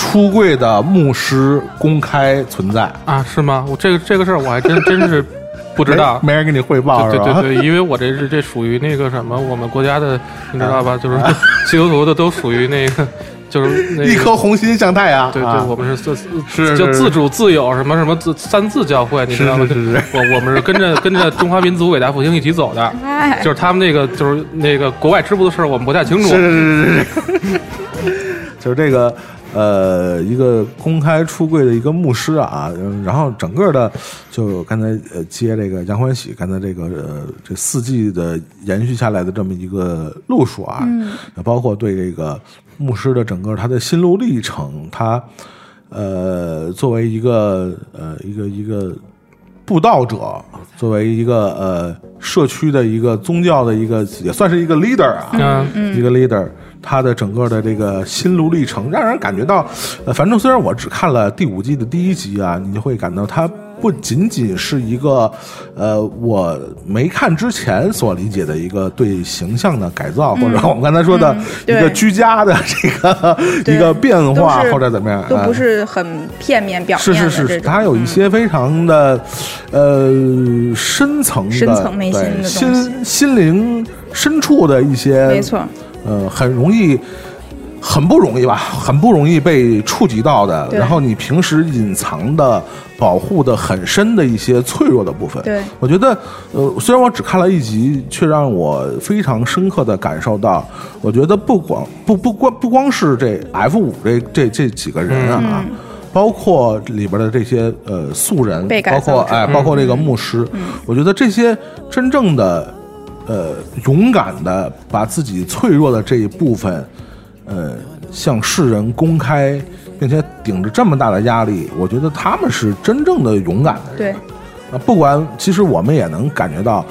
出柜的牧师公开存在，啊，是吗？我这个这个事儿我还真 真是不知道。没没人给你汇报是吧？对对对，因为我这是这属于那个什么，我们国家的，你知道吧？就是 基督徒的都属于那个，就是那一。颗红心向太阳。对对，啊我们是自是就自主自有什么什么自三自教会，你知道吗？是是是是我我们是跟着跟着中华民族伟大复兴一起走的，哎就是他们那个就是那个国外支部的事儿，我们不太清楚。是是是是是，就是这个呃，一个公开出柜的一个牧师啊，嗯然后整个的就刚才呃接这个杨欢喜刚才这个呃这四季的延续下来的这么一个路数啊，嗯，包括对这个牧师的整个他的心路历程，他呃作为一个呃一个一个布道者，作为一个呃社区的一个宗教的一个也算是一个 leader 啊，嗯一个 leader，他的整个的这个心路历程，让人感觉到，呃，反正虽然我只看了第五季的第一集啊，你就会感到他不仅仅是一个，呃，我没看之前所理解的一个对形象的改造，或者我们刚才说的一个居家的这个对。一个变化或者怎么样，都啊。不是很片面表是是是，面的这种。它有一些非常的，呃，深层的、深层内心对的心心灵深处的一些，没错，呃，很容易，很不容易吧，很不容易被触及到的。然后你平时隐藏的、保护的很深的一些脆弱的部分，对。我觉得，呃，虽然我只看了一集，却让我非常深刻的感受到，我觉得不光不不光不光是这 F 五这这这几个人啊。包括里边的这些呃素人包括哎，包括这个牧师，我觉得这些真正的呃勇敢的把自己脆弱的这一部分，呃向世人公开，并且顶着这么大的压力，我觉得他们是真正的勇敢的人。对，啊，不管其实我们也能感觉到，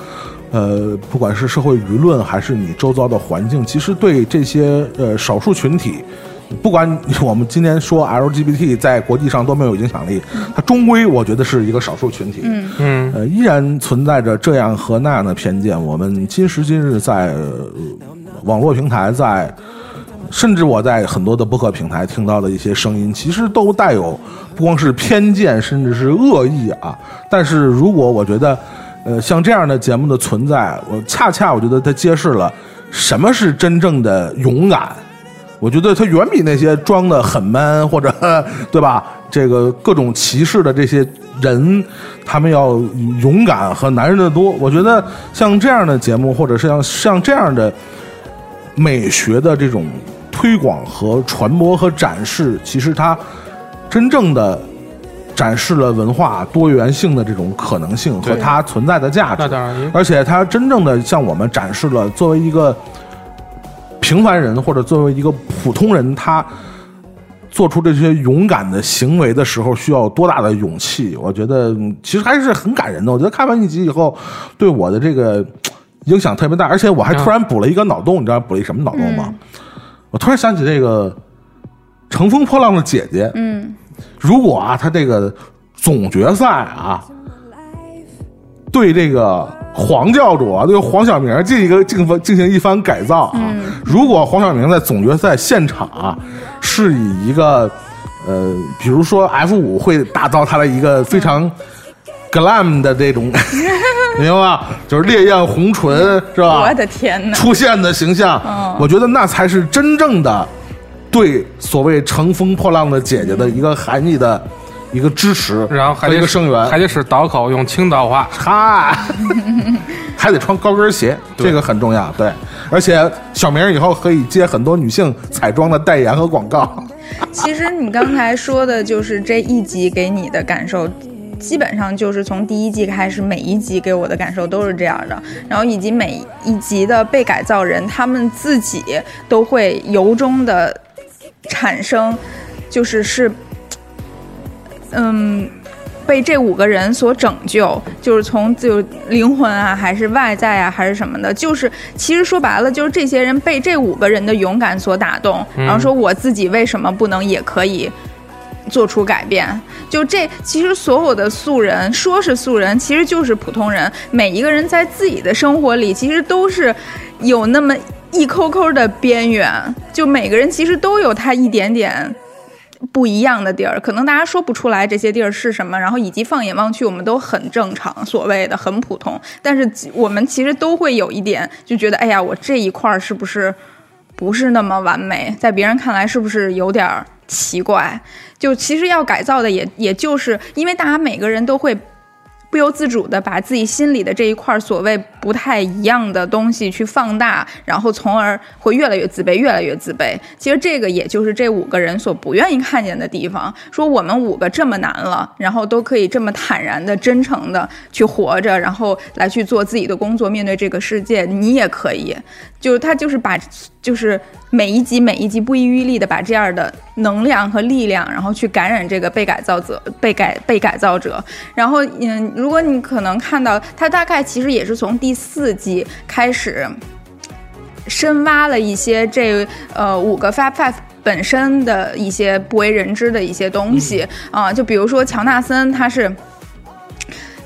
呃，不管是社会舆论还是你周遭的环境，其实对这些呃少数群体，不管我们今天说 LGBT 在国际上多么有影响力，它终归我觉得是一个少数群体。嗯嗯呃，依然存在着这样和那样的偏见。我们今时今日在、呃网络平台，在甚至我在很多的播客平台听到的一些声音，其实都带有不光是偏见，甚至是恶意啊。但是如果我觉得，呃，像这样的节目的存在，我恰恰我觉得它揭示了什么是真正的勇敢。我觉得他远比那些装的很 man 或者对吧，这个各种歧视的这些人，他们要勇敢和男人的多。我觉得像这样的节目，或者是像像这样的美学的这种推广和传播和展示，其实它真正的展示了文化多元性的这种可能性和它存在的价值。那当然而且它真正的向我们展示了作为一个平凡人或者作为一个普通人，他做出这些勇敢的行为的时候，需要多大的勇气？我觉得嗯其实还是很感人的。我觉得看完一集以后，对我的这个影响特别大，而且我还突然补了一个脑洞，你知道补了一什么脑洞吗？我突然想起这个《乘风破浪的姐姐》，嗯，如果啊，他这个总决赛啊，对这个黄教主啊，对黄晓明进一个进进行一番改造啊，如果黄晓明在总决赛现场啊，是以一个呃，比如说 F 五会打造他的一个非常 glam 的这种，明白吧？就是烈焰红唇是吧？我的天哪！出现的形象，我觉得那才是真正的对所谓乘风破浪的姐姐的一个含义的一个支持，然后还得个声援，还得使岛口用青岛话。哈，还得穿高跟鞋，这个很重要。对，而且小明以后可以接很多女性彩妆的代言和广告。其实你刚才说的就是这一集给你的感受，基本上就是从第一季开始，每一集给我的感受都是这样的。然后以及每一集的被改造人，他们自己都会由衷的产生，就是是，嗯。被这五个人所拯救，就是从就灵魂啊，还是外在啊，还是什么的，就是其实说白了，就是这些人被这五个人的勇敢所打动，然后说我自己为什么不能也可以做出改变？就这，其实所有的素人，说是素人，其实就是普通人，每一个人在自己的生活里，其实都是有那么一抠抠的边缘，就每个人其实都有他一点点。不一样的地儿，可能大家说不出来这些地儿是什么，然后以及放眼望去，我们都很正常，所谓的很普通，但是我们其实都会有一点，就觉得，哎呀，我这一块是不是不是那么完美，在别人看来是不是有点奇怪？就其实要改造的也也就是因为大家每个人都会。不由自主的把自己心里的这一块所谓不太一样的东西去放大，然后从而会越来越自卑，越来越自卑。其实这个也就是这五个人所不愿意看见的地方。说我们五个这么难了，然后都可以这么坦然的、真诚的去活着，然后来去做自己的工作，面对这个世界，你也可以。就是他就是把就是每一集每一集不遗余力的把这样的能量和力量，然后去感染这个被改造者、被改被改造者。然后嗯，如果你可能看到他大概其实也是从第四季开始深挖了一些这呃五个 Fab Five 本身的一些不为人知的一些东西啊、就比如说乔纳森他是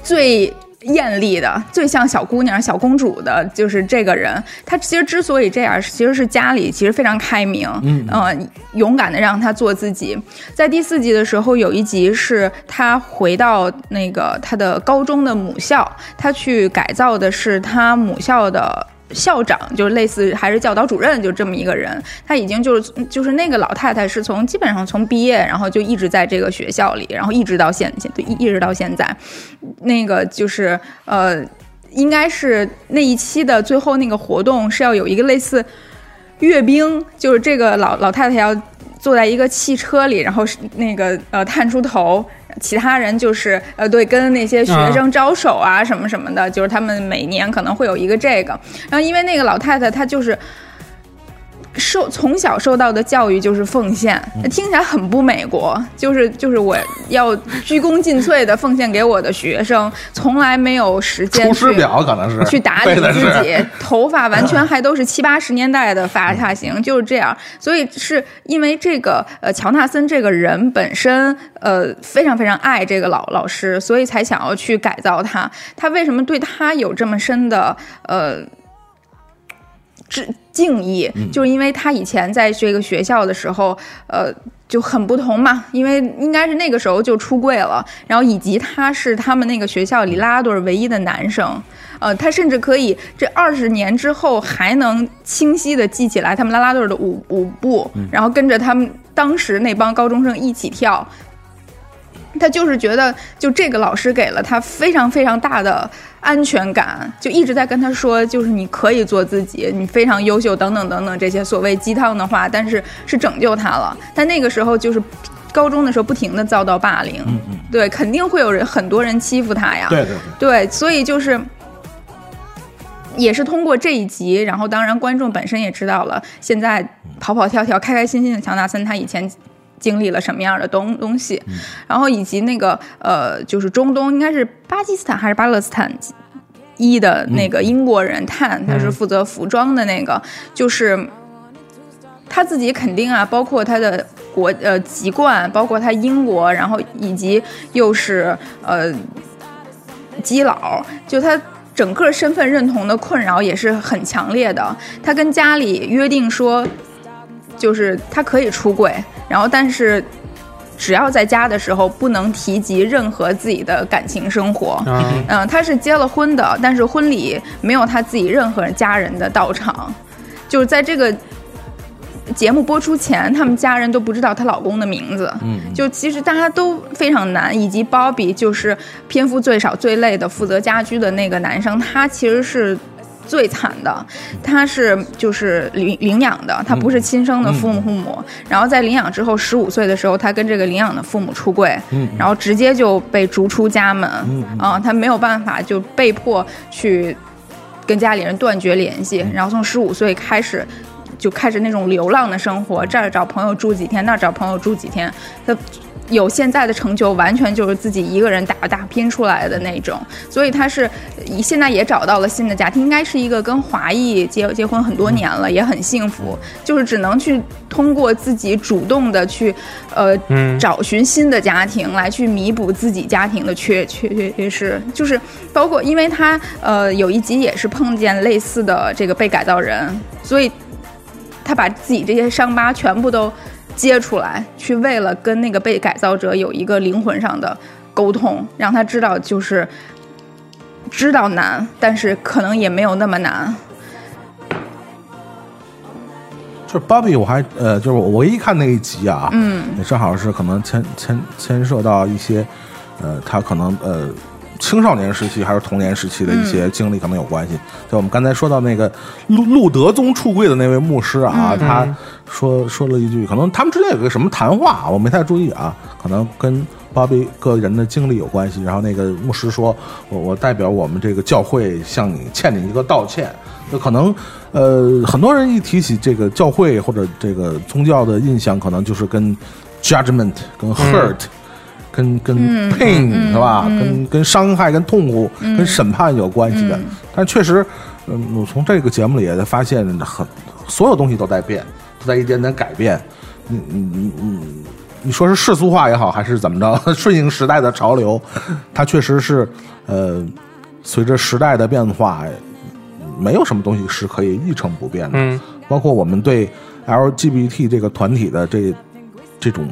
最。艳丽的，最像小姑娘、小公主的，就是这个人。她其实之所以这样，其实是家里其实非常开明，嗯、呃，勇敢的让她做自己。在第四集的时候，有一集是她回到那个她的高中的母校，她去改造的是她母校的。校长就是类似还是教导主任，就这么一个人，他已经就是就是那个老太太是从基本上从毕业，然后就一直在这个学校里，然后一直到现现一直到现在，那个就是呃，应该是那一期的最后那个活动是要有一个类似阅兵，就是这个老老太太要坐在一个汽车里，然后是那个呃探出头。其他人就是呃，对，跟那些学生招手啊，什么什么的，就是他们每年可能会有一个这个。然后因为那个老太太她就是受从小受到的教育就是奉献，听起来很不美国，就是就是我要鞠躬尽瘁的奉献给我的学生，从来没有时间出师去表可能是去打理自己，头发完全还都是七八十年代的发发型，就是这样。所以是因为这个呃乔纳森这个人本身呃非常非常爱这个老老师，所以才想要去改造他。他为什么对他有这么深的呃？致敬意，就是因为他以前在这个学校的时候，呃，就很不同嘛，因为应该是那个时候就出柜了，然后以及他是他们那个学校里拉拉队唯一的男生，呃，他甚至可以这二十年之后还能清晰的记起来他们拉拉队的舞舞步，然后跟着他们当时那帮高中生一起跳。他就是觉得，就这个老师给了他非常非常大的安全感，就一直在跟他说，就是你可以做自己，你非常优秀，等等等等这些所谓鸡汤的话，但是是拯救他了。但那个时候就是高中的时候，不停的遭到霸凌，对，肯定会有人很多人欺负他呀，对对对，对，所以就是。也是通过这一集，然后当然观众本身也知道了，现在跑跑跳跳、开开心心的乔纳森他以前经历了什么样的东东西，然后以及那个呃，就是中东应该是巴基斯坦还是巴勒斯坦裔的那个英国人探，他是负责服装的那个，就是他自己肯定啊，包括他的国呃籍贯，包括他英国，然后以及又是呃基佬，就他。整个身份认同的困扰也是很强烈的。他跟家里约定说，就是他可以出柜，然后但是只要在家的时候不能提及任何自己的感情生活。嗯、他是结了婚的，但是婚礼没有他自己任何家人的到场，就是在这个。节目播出前，他们家人都不知道她老公的名字。嗯，就其实大家都非常难，以及鲍比就是篇幅最少、最累的负责家居的那个男生，他其实是最惨的。他是就是领领养的，他不是亲生的父母父母。然后在领养之后，十五岁的时候，他跟这个领养的父母出柜，然后直接就被逐出家门。啊，他没有办法，就被迫去跟家里人断绝联系。然后从十五岁开始。就开始那种流浪的生活，这儿找朋友住几天，那儿找朋友住几天。他有现在的成就，完全就是自己一个人打打拼出来的那种。所以他是现在也找到了新的家庭，应该是一个跟华裔结结婚很多年了，也很幸福。就是只能去通过自己主动的去呃找寻新的家庭，来去弥补自己家庭的缺缺缺缺失。就是包括因为他呃有一集也是碰见类似的这个被改造人，所以。他把自己这些伤疤全部都揭出来，去为了跟那个被改造者有一个灵魂上的沟通，让他知道就是知道难，但是可能也没有那么难。就是芭比，我还呃，就是我唯一看那一集啊，嗯，也正好是可能牵牵牵涉到一些呃，他可能呃。青少年时期还是童年时期的一些经历可能有关系。就我们刚才说到那个路路德宗出柜的那位牧师啊，他说说了一句，可能他们之间有个什么谈话，我没太注意啊，可能跟巴比个人的经历有关系。然后那个牧师说：“我我代表我们这个教会向你欠你一个道歉。”那可能呃，很多人一提起这个教会或者这个宗教的印象，可能就是跟 judgment 跟 hurt。跟跟 pain 是吧？跟跟伤害、跟痛苦、跟审判有关系的。但确实，嗯，我从这个节目里也发现，很所有东西都在变，都在一点点改变。嗯嗯嗯嗯，你说是世俗化也好，还是怎么着，顺应时代的潮流，它确实是呃，随着时代的变化，没有什么东西是可以一成不变的。嗯，包括我们对 LGBT 这个团体的这这种。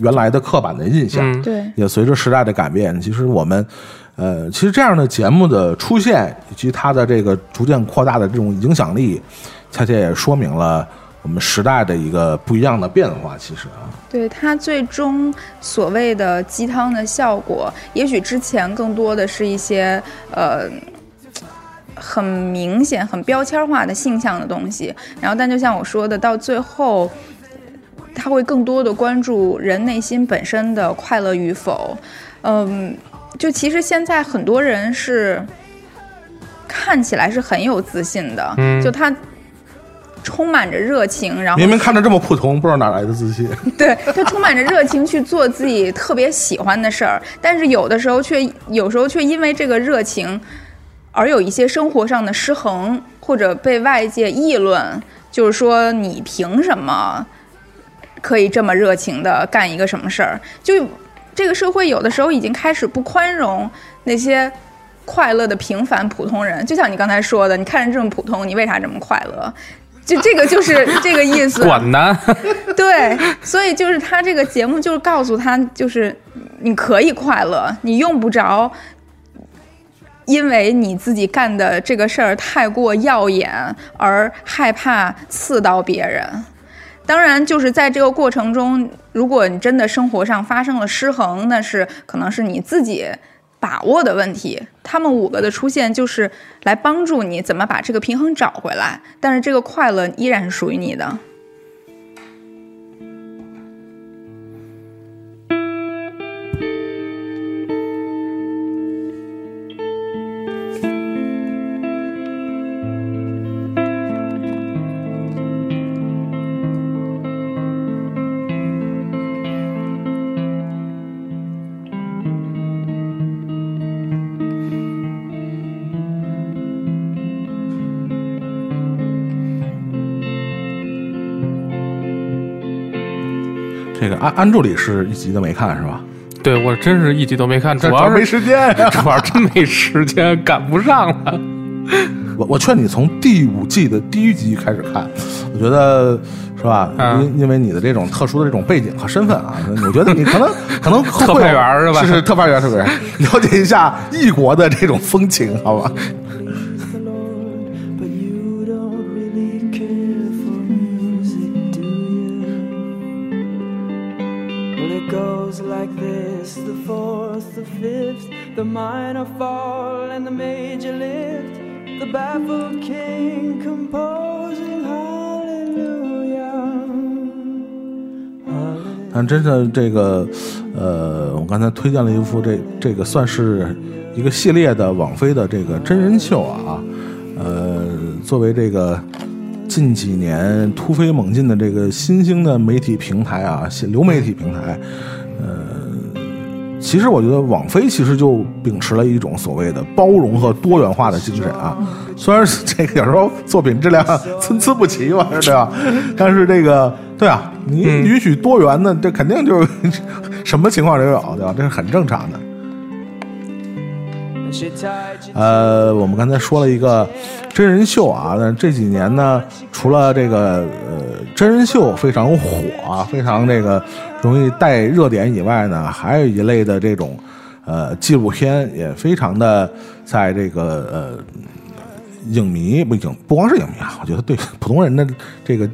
原来的刻板的印象，对，也随着时代的改变，其实我们，呃，其实这样的节目的出现以及它的这个逐渐扩大的这种影响力，恰恰也说明了我们时代的一个不一样的变化。其实啊，对它最终所谓的鸡汤的效果，也许之前更多的是一些呃很明显、很标签化的性向的东西，然后但就像我说的，到最后。他会更多的关注人内心本身的快乐与否，嗯，就其实现在很多人是看起来是很有自信的，嗯，就他充满着热情，然后明明看着这么普通，不知道哪来的自信。对他充满着热情去做自己特别喜欢的事儿，但是有的时候却有时候却因为这个热情而有一些生活上的失衡，或者被外界议论，就是说你凭什么？可以这么热情的干一个什么事儿？就这个社会有的时候已经开始不宽容那些快乐的平凡普通人。就像你刚才说的，你看着这么普通，你为啥这么快乐？就这个就是 这个意思。管呢，对，所以就是他这个节目就是告诉他，就是你可以快乐，你用不着因为你自己干的这个事儿太过耀眼而害怕刺到别人。当然，就是在这个过程中，如果你真的生活上发生了失衡，那是可能是你自己把握的问题。他们五个的出现就是来帮助你怎么把这个平衡找回来，但是这个快乐依然是属于你的。安安助理是一集都没看是吧？对我真是一集都没看，主要是没时间呀、主要真没时间，赶不上了。我我劝你从第五季的第一集开始看，我觉得是吧？嗯因因为你的这种特殊的这种背景和身份啊，我觉得你可能 可能会特派员是吧是是特派员，特派员，了解一下异国的这种风情，好吧？但真的这个，呃，我刚才推荐了一幅这这个算是一个系列的网飞的这个真人秀啊，呃，作为这个近几年突飞猛进的这个新兴的媒体平台啊，新流媒体平台，呃，其实我觉得网飞其实就秉持了一种所谓的包容和多元化的精神啊。虽然这个有时候作品质量参差不齐嘛，对吧？但是这个对啊，你允许多元的，这肯定就是什么情况都有，对吧？这是很正常的。呃，我们刚才说了一个真人秀啊，那这几年呢，除了这个呃真人秀非常火啊，非常这个容易带热点以外呢，还有一类的这种呃纪录片也非常的在这个呃影迷不影不光是影迷啊，我觉得对普通人的这个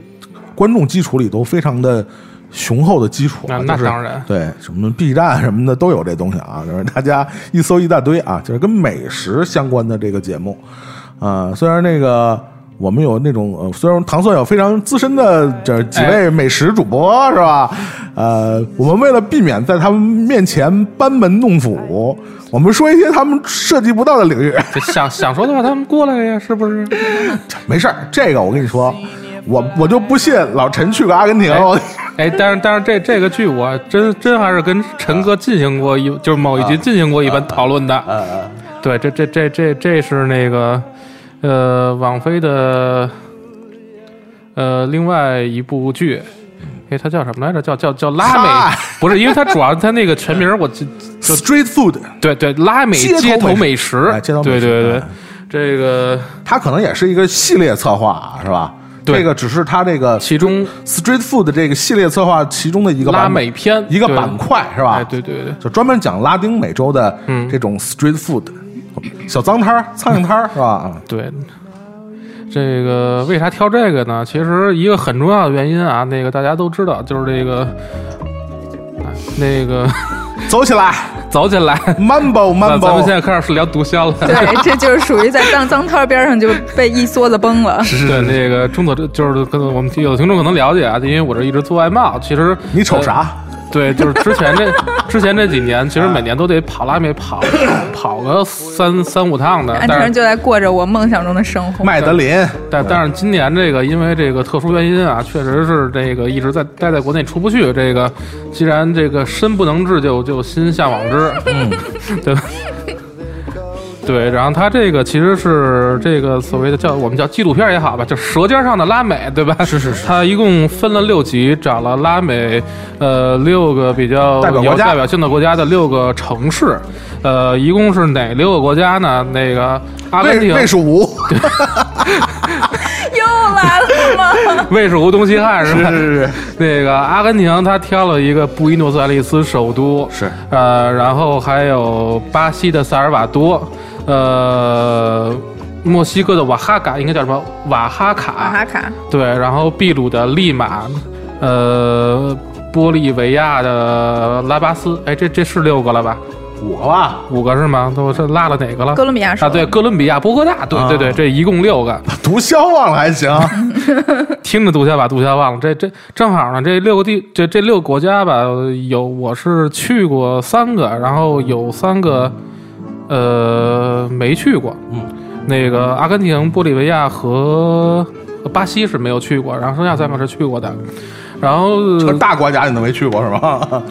观众基础里都非常的雄厚的基础啊，那当然对，什么 B 站什么的都有这东西啊，就是大家一搜一大堆啊，就是跟美食相关的这个节目，啊、虽然那个我们有那种呃，虽然唐宋有非常资深的这几位美食主播、是吧？呃，我们为了避免在他们面前班门弄斧，我们说一些他们涉及不到的领域。想想说的话，他们过来呀，是不是？没事儿，这个我跟你说，我我就不信老陈去过阿根廷，我哎，但是但是这这个剧我真真还是跟陈哥进行过一就是某一集进行过一番讨论的。呃对，这这这这这是那个呃网飞的呃另外一部剧。哎，它叫什么来着？叫叫叫拉美，不是，因为它主要它那个全名我记就 street food，对对拉美街头美美食，哎街头美食对对对哎，这个它可能也是一个系列策划，是吧？对这个只是它这个其中 street food 这个系列策划其中的一个拉美篇一个板块是吧？哎，对对对，就专门讲拉丁美洲的嗯这种 street food，、小脏摊儿、苍蝇摊儿是吧？啊对，这个为啥挑这个呢？其实一个很重要的原因啊，那个大家都知道，就是这个，哎那个 走起来走起来。，mambo 咱咱们现 mambo，在开始聊毒枭了。对，这就是属于在脏脏摊边上就被一梭子崩了。是对，那个中佐就是可能我们有的听众可能了解啊，因为我这一直做外贸，其实你瞅啥？对，就是之前这之前这几年，其实每年都得跑拉美跑跑个三三五趟的，但是就在过着我梦想中的生活。麦德林，但但是今年这个因为这个特殊原因啊，确实是这个一直在待在国内出不去。这个既然这个身不能至，就就心向往之，嗯，对吧？对，然后它这个其实是这个所谓的叫我们叫纪录片也好吧，就《舌尖上的拉美》，对吧？是是是。它一共分了六集，找了拉美呃六个比较有代表性的国家的六个城市，呃，一共是哪六个国家呢？那个阿根魏廷、魏蜀吴，又来了吗？魏蜀吴东西汉是吧？是是是，那个阿根廷，他挑了一个布宜诺斯艾利斯首都，是呃，然后还有巴西的萨尔瓦多，呃，墨西哥的瓦哈卡应该叫什么？瓦哈卡，瓦哈卡，对，然后秘鲁的利马，呃，玻利维亚的拉巴斯，哎，这这是六个了吧？五个吧，五个是吗？都是落了哪个了？哥伦比亚是啊，对，哥伦比亚、波哥大，对对对，这一共六个。毒枭忘了还行，听着毒枭把毒枭忘了，这这正好呢，这六个地这这六个国家吧，有我是去过三个，然后有三个呃没去过，嗯，那个阿根廷、玻利维亚和巴西是没有去过，然后剩下三个是去过的，然后这大国家你都没去过是吧？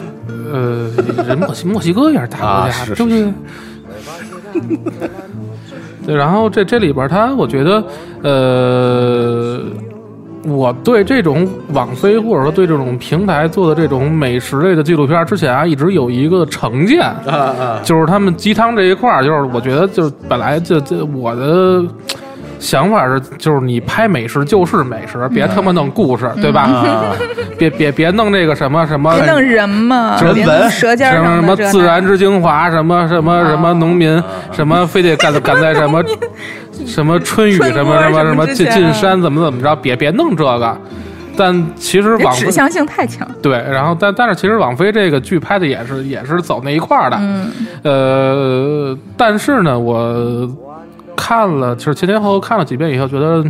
呃，人墨西墨西哥也是大国家，对不对？对，然后这这里边儿它，我觉得，呃，我对这种网飞或者说对这种平台做的这种美食类的纪录片儿，之前啊一直有一个成见，啊啊，就是他们鸡汤这一块儿，就是我觉得就是本来就就我的。想法是，就是你拍美食就是美食，别他妈弄故事，对吧？别别别弄这个什么什么别弄人嘛，人文舌尖什么什么自然之精华，什么什么什么农民，什么非得赶赶在什么什么春雨什么什什么什么进进山怎么怎么着，别别弄这个。但其实网指向性太强。对，然后但但是其实网飞这个剧拍的也是也是走那一块儿的，嗯，呃，但是呢，我看了就是前前后后看了几遍以后，觉得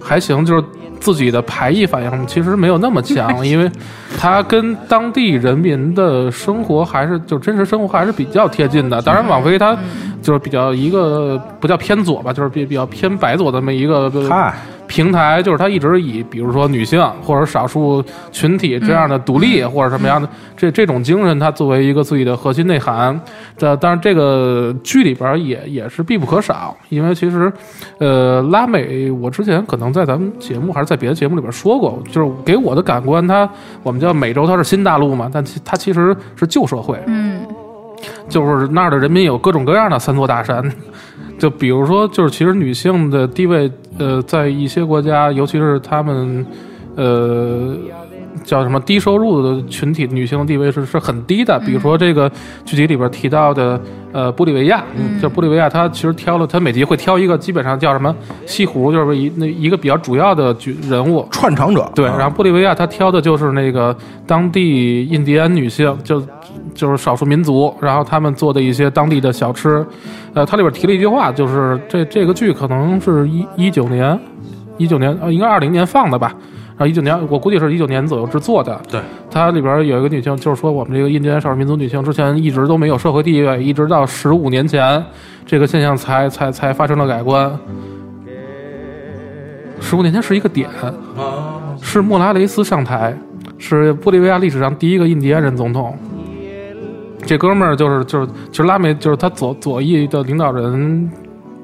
还行，就是自己的排异反应其实没有那么强，因为它跟当地人民的生活还是就真实生活还是比较贴近的。当然，网飞它就是比较一个不叫偏左吧，就是比比较偏白左的这么一个嗨，平台，就是它一直以比如说女性或者少数群体这样的独立或者什么样的这这种精神，它作为一个自己的核心内涵。但当然，这个剧里边也也是必不可少，因为其实，呃，拉美，我之前可能在咱们节目还是在别的节目里边说过，就是给我的感官，它我们叫美洲，它是新大陆嘛，但其它其实是旧社会，嗯，就是那儿的人民有各种各样的三座大山，就比如说，就是其实女性的地位，呃，在一些国家，尤其是他们，呃，叫什么低收入的群体，女性的地位是是很低的。比如说这个剧集里边提到的，呃，玻利维亚，嗯。就玻利维亚，它其实挑了，它每集会挑一个，基本上叫什么西湖，就是一那一个比较主要的剧人物，串场者，对，啊然后玻利维亚他挑的就是那个当地印第安女性，就就是少数民族，然后他们做的一些当地的小吃。呃，它里边提了一句话，就是这这个剧可能是一一九年，一九年呃，应该二零年放的吧。然后一九年，我估计是一九年左右制作的。对，它里边有一个女性，就是说我们这个印第安少数民族女性之前一直都没有社会地位，一直到十五年前，这个现象才才才发生了改观。十五年前是一个点，是莫拉雷斯上台，是玻利维亚历史上第一个印第安人总统。这哥们儿就是就是其实拉美就是他左左翼的领导人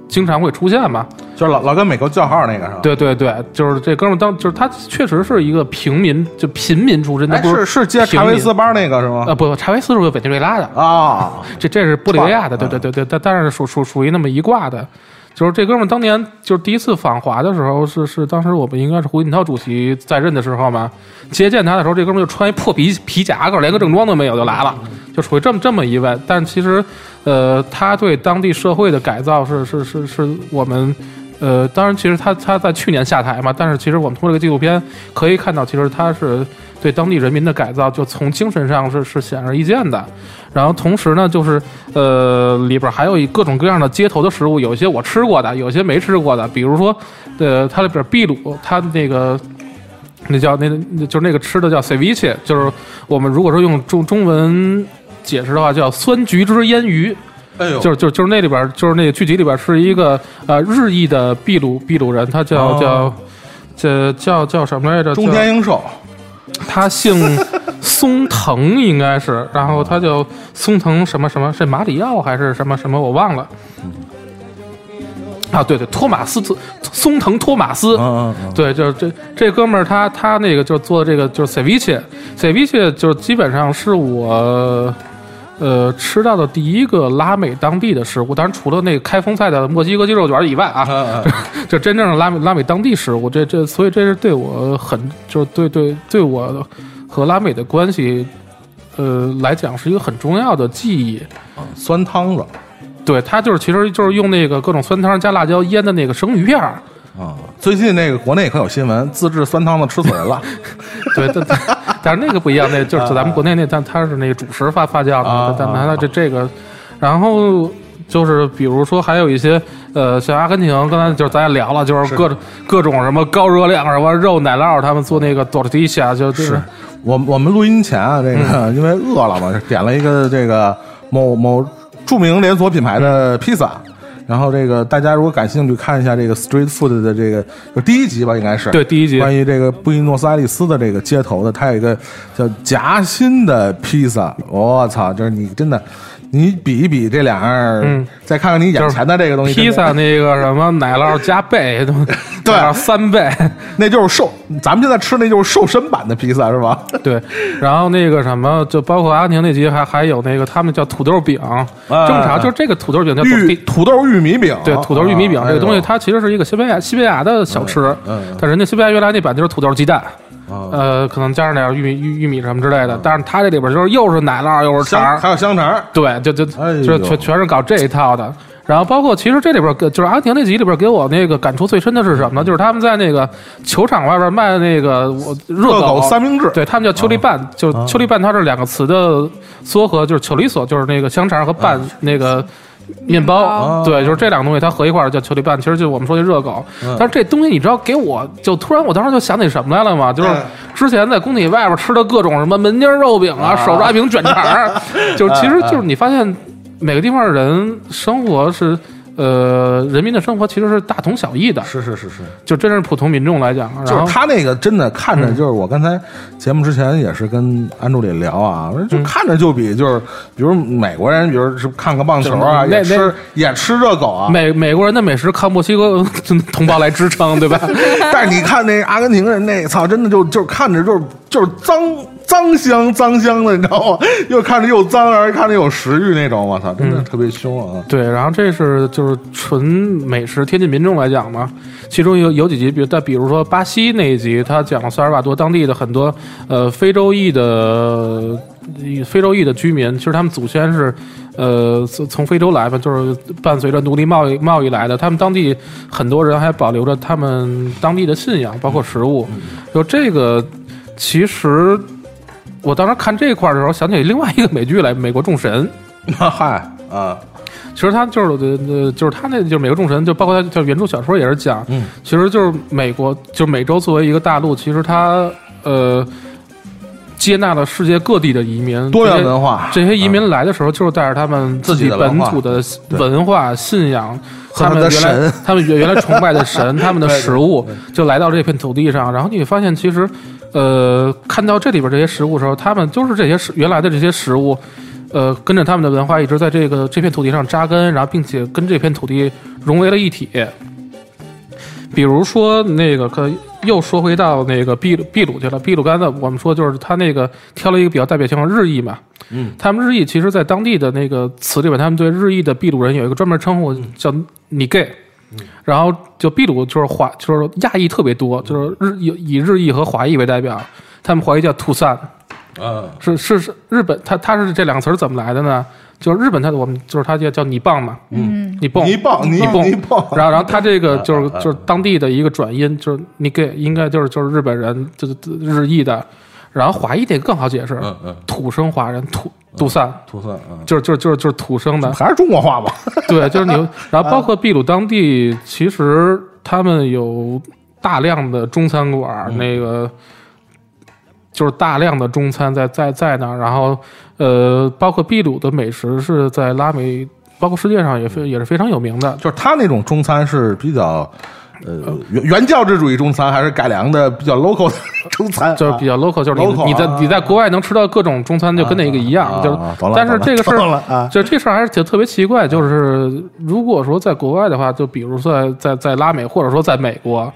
经常会出现嘛，就是老老跟美国叫号那个是吧？对对对，就是这哥们儿当就是他确实是一个平民，就平民出身，他哎，不是是接查韦斯班那个是吗？啊不，查韦斯是委内瑞拉的，啊，这这是玻利维亚的，对对对对，但但是属属属于那么一挂的。就是这哥们当年就是第一次访华的时候，是是当时我们应该是胡锦涛主席在任的时候嘛，接见他的时候，这哥们就穿一破皮皮夹克，连个正装都没有就来了，就属于这么这么一位。但其实，呃，他对当地社会的改造是是是是我们。呃，当然，其实他他在去年下台嘛，但是其实我们通过这个纪录片可以看到，其实他是对当地人民的改造，就从精神上是是显而易见的。然后同时呢，就是呃里边还有一各种各样的街头的食物，有些我吃过的，有些没吃过的。比如说，呃，它里边秘鲁，它那个那叫那那就是那个吃的叫 ceviche，就是我们如果说用中中文解释的话，叫酸橘汁腌鱼。哎呦，就是就是就是那里边就是那个剧集里边是一个呃日裔的秘鲁秘鲁人，他叫、哦叫这叫叫什么来着？中叫间英寿，他姓松藤应该是，然后他叫松藤什么什么，是马里奥还是什么什么我忘了。啊，对对，托马斯特松藤托马斯，嗯嗯嗯，对，就是这这哥们儿，他他那个就是做这个就是 ceviche，ceviche 就是基本上是我呃吃到的第一个拉美当地的食物，当然除了那个开封菜的墨西哥鸡肉卷以外啊，嗯 就真正的拉美拉美当地食物，这这所以这是对我很就是对对对我和拉美的关系。呃，来讲是一个很重要的记忆。酸汤子对，它就是其实就是用那个各种酸汤加辣椒腌的那个生鱼片儿。啊，最近那个国内可有新闻，自制酸汤子吃死人了。对，但但但是那个不一样，那就是咱们国内那，但它是那个主食发发酵啊的，但但它这这个，然后就是比如说还有一些呃，像阿根廷，刚才就是咱也聊了，就是各种各种什么高热量什么肉奶酪，他们做那个 tortilla 就就是我我们录音前啊，这个因为饿了嘛，点了一个这个某某著名连锁品牌的披萨。然后这个大家如果感兴趣，看一下这个 Street Food 的这个就第一集吧，应该是对第一集关于这个布宜诺斯艾利斯的这个街头的，它有一个叫夹心的披萨。我操，就是你真的，你比一比这俩样，嗯。再看看你眼前的这个东西，披萨那个什么奶酪加倍，都 对。三倍，那就是瘦，咱们现在吃那就是瘦身版的披萨是吧？对，然后那个什么，就包括阿根廷那集还还有那个他们叫土豆饼，正常就是这个土豆饼叫玉土豆玉米饼，对，土豆玉米饼啊这个东西，它其实是一个西班牙西班牙的小吃，嗯嗯。但人家西班牙原来那版就是土豆鸡蛋，啊。呃，可能加上点玉米玉玉米什么之类的，但是它这里边就是又是奶酪又是肠儿，还有香肠，对，就就哎呦。就是全全是搞这一套的。然后包括其实这里边给就是阿根廷那集里边给我那个感触最深的是什么呢？就是他们在那个球场外边卖的那个我热热狗三明治。对他们叫秋力拌，就秋梨拌它是两个词的缩合，就是秋梨索，就是那个香肠和拌那个。面包，哦。对，就是这两个东西，它合一块儿叫球里拌，其实就是我们说的热狗。嗯。但是这东西你知道，给我就突然我当时就想起什么来了吗？就是嗯之前在工体外边吃的各种什么门钉肉饼啊、手抓饼、卷肠儿，就是其实就是你发现每个地方的人生活是。呃，人民的生活其实是大同小异的，是是是是，就真是普通民众来讲，就是他那个真的看着嗯就是我刚才节目之前也是跟安助理聊啊，嗯就看着就比就是比如美国人，比如是看个棒球啊，那也吃那也吃热狗啊，美美国人的美食靠墨西哥 同胞来支撑，对吧？但是你看那阿根廷人那操，真的就就看着就是就是脏脏香脏香的，你知道吗？又看着又脏，而且看着有食欲那种，我操，真的特别凶啊！对，然后这是就是纯美食贴近民众来讲嘛，其中有有几集，比如但比如说巴西那一集，他讲了萨尔瓦多当地的很多呃非洲裔的非洲裔的居民，其实他们祖先是呃从从非洲来吧，就是伴随着奴隶贸易贸易来的，他们当地很多人还保留着他们当地的信仰，包括食物，就这个其实。我当时看这块的时候，想起另外一个美剧来，《美国众神》。嗨啊，其实他就是呃，就是他那就是美国众神，就包括他就原著小说也是讲，嗯，其实就是美国，就是美洲作为一个大陆，其实它呃接纳了世界各地的移民，多元文化这些移民来的时候，就是带着他们自己本土的文化信仰，他们原来神他们原原来崇拜的神，他们的食物，就来到这片土地上，然后你会发现，其实呃，看到这里边这些食物的时候，他们就是这些食原来的这些食物。呃，跟着他们的文化一直在这个这片土地上扎根，然后并且跟这片土地融为了一体。比如说那个，可又说回到那个秘鲁秘鲁去了。秘鲁刚才我们说就是他那个挑了一个比较代表性的日裔嘛，嗯，他们日裔其实在当地的那个词里边，他们对日裔的秘鲁人有一个专门称呼叫你 gay。然后就秘鲁就是华就是亚裔特别多，就是日以以日裔和华裔为代表，他们华裔叫土散，嗯是是是日本，它它是这两个词儿怎么来的呢？就是日本它我们就是它叫叫你棒嘛，嗯，泥棒泥棒泥棒泥棒。然后然后它这个就是就是当地的一个转音，就是你给应该就是就是日本人就是日裔的，然后华裔这个更好解释，嗯嗯，土生华人土杜散，涂蒜啊，就是就是就是就是土生的，还是中国话吧？对，就是你，然后包括秘鲁当地，其实他们有大量的中餐馆，那个就是大量的中餐在在在那儿，然后呃，包括秘鲁的美食是在拉美，包括世界上也非也是非常有名的。就是他那种中餐是比较呃原原教旨主义中餐，还是改良的比较 local 的 中餐？就是比较 local，就是你 local，啊你在你在国外能吃到各种中餐，就跟那个一样，就是啊啊懂了但是懂了这个事懂了啊。儿，就这事儿还是挺特别奇怪，就是如果说在国外的话，就比如说在在在拉美或者说在美国，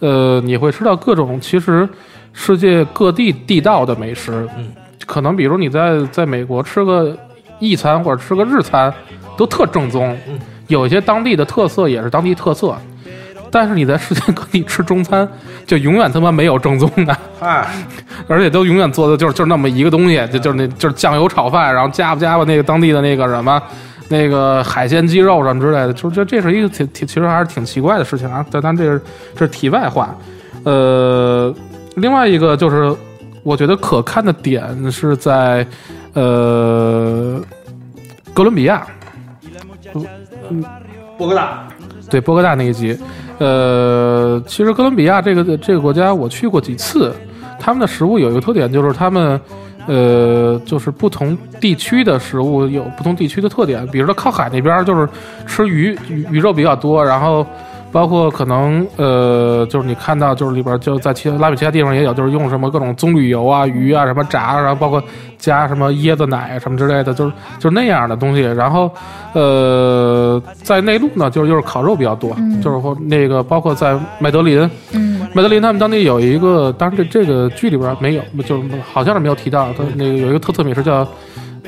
呃，你会吃到各种其实世界各地地道的美食，嗯，可能比如你在在美国吃个意餐或者吃个日餐，都特正宗，有一些当地的特色也是当地特色。但是你在世界各地吃中餐，就永远他妈没有正宗的。哎，而且都永远做的就是就是那么一个东西，就就是那就是酱油炒饭，然后加不加吧那个当地的那个什么那个海鲜鸡肉什么之类的，就这这是一个挺挺其实还是挺奇怪的事情啊。但但这是这是题外话。呃，另外一个就是我觉得可看的点是在呃哥伦比亚，嗯波哥大，对波哥大那一集，呃，其实哥伦比亚这个这个国家我去过几次，他们的食物有一个特点，就是他们呃，就是不同地区的食物有不同地区的特点，比如说靠海那边就是吃鱼鱼鱼肉比较多，然后。包括可能呃，就是你看到就是里边就在其他拉美其他地方也有，就是用什么各种棕榈油啊、鱼啊什么炸，然后包括加什么椰子奶什么之类的，就是就是那样的东西。然后呃，在内陆呢，就是就是烤肉比较多，就是或那个包括在麦德林，嗯麦德林他们当地有一个，当然这这个剧里边没有，就是好像是没有提到，它那个有一个特色美食叫。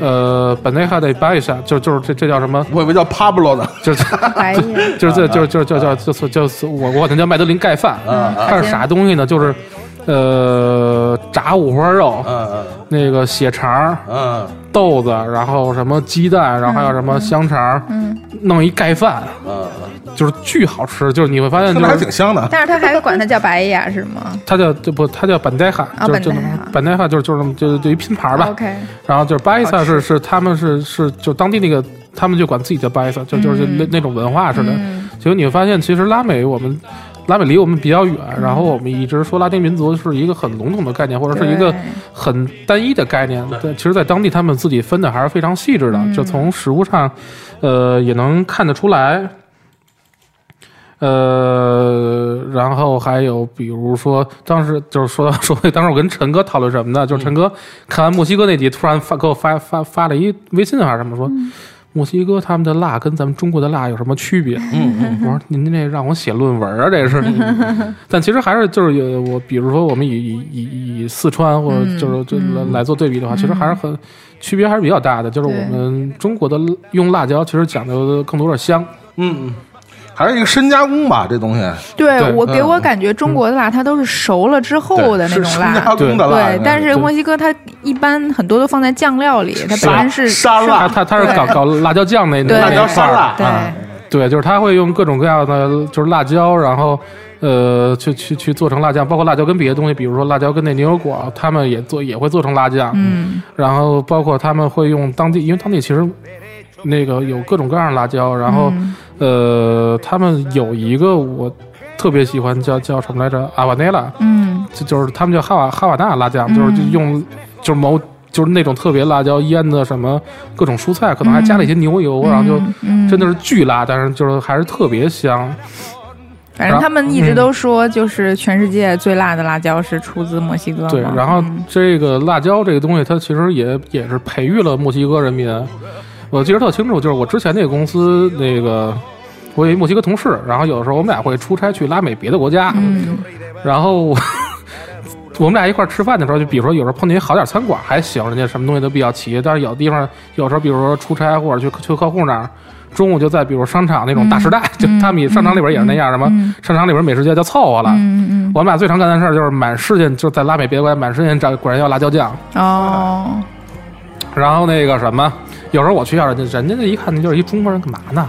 呃，本来还得掰一下，就就是这这叫什么？我以为叫 Pablo 呢。就是就是这就是就是叫叫就是就是我我管它叫麦德林盖饭，嗯它是啥东西呢？就是呃炸五花肉，嗯那个血肠、嗯豆子，然后什么鸡蛋，然后还有什么香肠，嗯，弄一盖饭，嗯，就是巨好吃。就是你会发现，就是挺香的。但是他还管它叫白雅 是吗它叫就不它叫本代哈，啊就是就本代哈就是就是就就一拼盘吧。？OK，然后就是巴伊萨是是他们是是就当地那个他们就管自己叫巴伊萨，就就是那那种文化似的。嗯结果你会发现，其实拉美我们拉美离我们比较远，然后我们一直说拉丁民族是一个很笼统的概念，或者是一个很单一的概念。对，其实，在当地他们自己分的还是非常细致的，嗯就从食物上，呃，也能看得出来。呃，然后还有比如说，当时就是说到说，当时我跟陈哥讨论什么呢？就是陈哥看完墨西哥那集，突然发给我发发发了一微信还是什么，说墨西哥他们的辣跟咱们中国的辣有什么区别？嗯嗯，我说您这让我写论文啊，这是。但其实还是就是有我，比如说我们以以以以四川或者就是就来来做对比的话，其实还是很区别还是比较大的。就是我们中国的用辣椒其实讲究的更多的香，嗯嗯，还是一个深加工吧，这东西对对我给我嗯感觉中国的辣它都是熟了之后的那种是深加辣，工的辣。对，但是墨西哥它一般很多都放在酱料里，它本身是沙拉他他他是搞搞辣椒酱那对那辣椒沙拉，对，就是它会用各种各样的就是辣椒，然后呃去去去做成辣酱，包括辣椒跟别的东西，比如说辣椒跟那牛油果，他们也做也会做成辣酱。嗯然后包括他们会用当地，因为当地其实那个有各种各样的辣椒，然后、嗯呃，他们有一个我特别喜欢叫叫什么来着，阿瓦内拉，嗯就就是他们叫哈瓦哈瓦那辣酱，嗯就是就用就是某就是那种特别辣椒腌的什么各种蔬菜，可能还加了一些牛油，然后就嗯真的是巨辣，但是就是还是特别香。反正他们一直都说，就是全世界最辣的辣椒是出自墨西哥。对，然后嗯这个辣椒这个东西，它其实也也是培育了墨西哥人民。我记得特清楚，就是我之前那个公司那个，我有一墨西哥同事，然后有的时候我们俩会出差去拉美别的国家，嗯然后我 我们俩一块儿吃饭的时候，就比如说有时候碰见一好点餐馆还行，人家什么东西都比较齐，但是有地方有时候比如说出差或者去去客户那儿。中午就在比如商场那种大时代，就他们商场里边也是那样，什么嗯商场里边美食街就凑合了。我们俩最常干的事儿就是满世界，就在拉美别的国家满世界找果然要辣椒酱，嗯哦，然后那个什么，有时候我去要人家，人家那一看那就是一中国人，干嘛呢？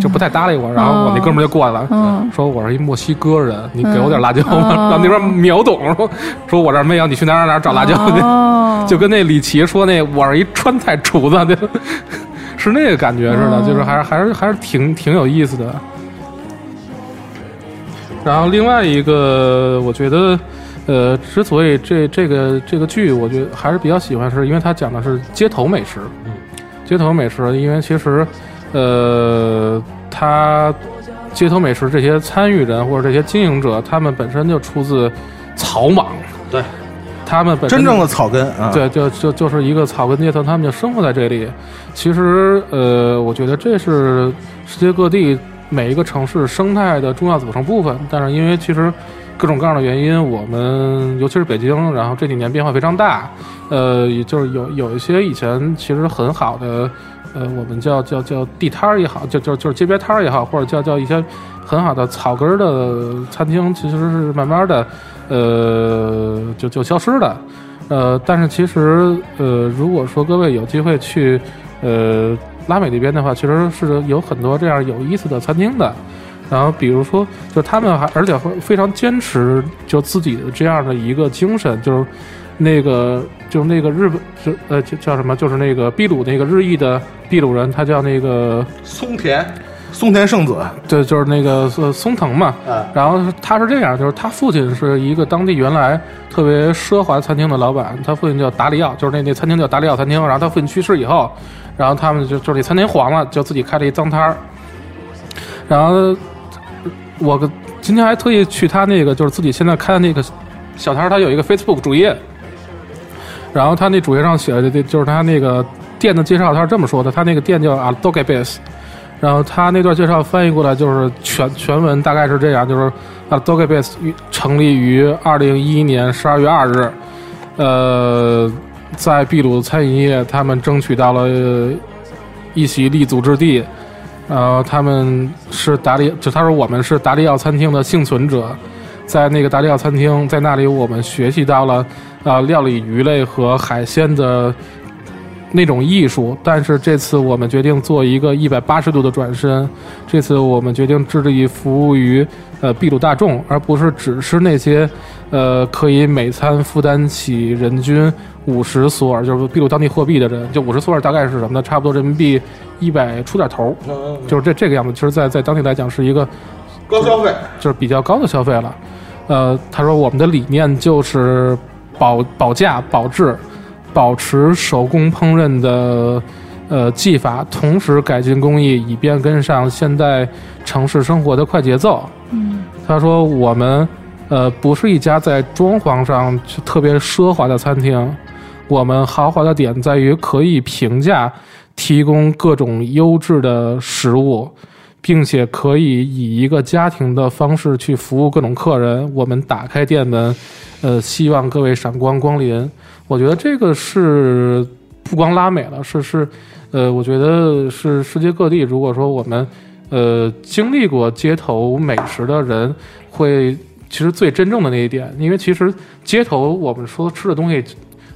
就不太搭理我。然后我那哥们儿就过来了，嗯说我是一墨西哥人，你给我点辣椒吗？嗯 然后那边秒懂，说说我这儿没有，你去哪儿哪儿找辣椒去？哦 就跟那李琦说那我是一川菜厨子，就 是那个感觉似的，哦就是还是还是还是挺挺有意思的。然后另外一个，我觉得，呃，之所以这这个这个剧，我觉得还是比较喜欢，是因为它讲的是街头美食。街头美食，因为其实，呃，它街头美食这些参与人或者这些经营者，他们本身就出自草莽，对，他们本身真正的草根啊，对，就就就是一个草根阶层，他们就生活在这里。其实，呃，我觉得这是世界各地每一个城市生态的重要组成部分。但是，因为其实各种各样的原因，我们尤其是北京，然后这几年变化非常大。呃，也就是有有一些以前其实很好的，呃，我们叫叫叫地摊儿也好，就就就是街边摊儿也好，或者叫叫一些很好的草根儿的餐厅，其实是慢慢的，呃，就就消失的。呃，但是其实，呃，如果说各位有机会去，呃，拉美那边的话，其实是有很多这样有意思的餐厅的。然后比如说，就他们还而且会非常坚持就自己的这样的一个精神，就是那个就是那个日本就呃就叫什么，就是那个秘鲁那个日裔的秘鲁人，他叫那个松田松田圣子，对，就是那个呃松藤嘛。啊然后他是这样，就是他父亲是一个当地原来特别奢华餐厅的老板，他父亲叫达里奥，就是那那餐厅叫达里奥餐厅。然后他父亲去世以后，然后他们就就是那餐厅黄了，就自己开了一脏摊儿。然后我今天还特意去他那个就是自己现在开的那个小摊儿，他有一个 Facebook 主页，然后他那主页上写的就是他那个店的介绍，他是这么说的：他那个店叫 a d o g e b a s 然后他那段介绍翻译过来就是全全文大概是这样，就是 a d o g e b a s 成立于二零一一年十二月二日，呃，在秘鲁餐饮业他们争取到了一席立足之地。呃，他们是达利，就他说我们是达利奥餐厅的幸存者，在那个达利奥餐厅，在那里我们学习到了呃、料理鱼类和海鲜的那种艺术。但是这次我们决定做一个一百八十度的转身，这次我们决定致力于服务于呃秘鲁大众，而不是只是那些呃可以每餐负担起人均五十索尔，就是秘鲁当地货币的人，就五十索尔大概是什么呢？差不多人民币一百出点头，就是这这个样子。其实在，在当地来讲是一个高消费，就是比较高的消费了。呃，他说我们的理念就是保保价保质，保持手工烹饪的呃技法，同时改进工艺，以便跟上现代城市生活的快节奏。嗯，他说我们呃不是一家在装潢上特别奢华的餐厅，我们豪华的点在于可以平价提供各种优质的食物，并且可以以一个家庭的方式去服务各种客人。我们打开店门，呃，希望各位闪光光临。我觉得这个是不光拉美了，是是，呃，我觉得是世界各地。如果说我们呃经历过街头美食的人，会其实最真正的那一点，因为其实街头我们说吃的东西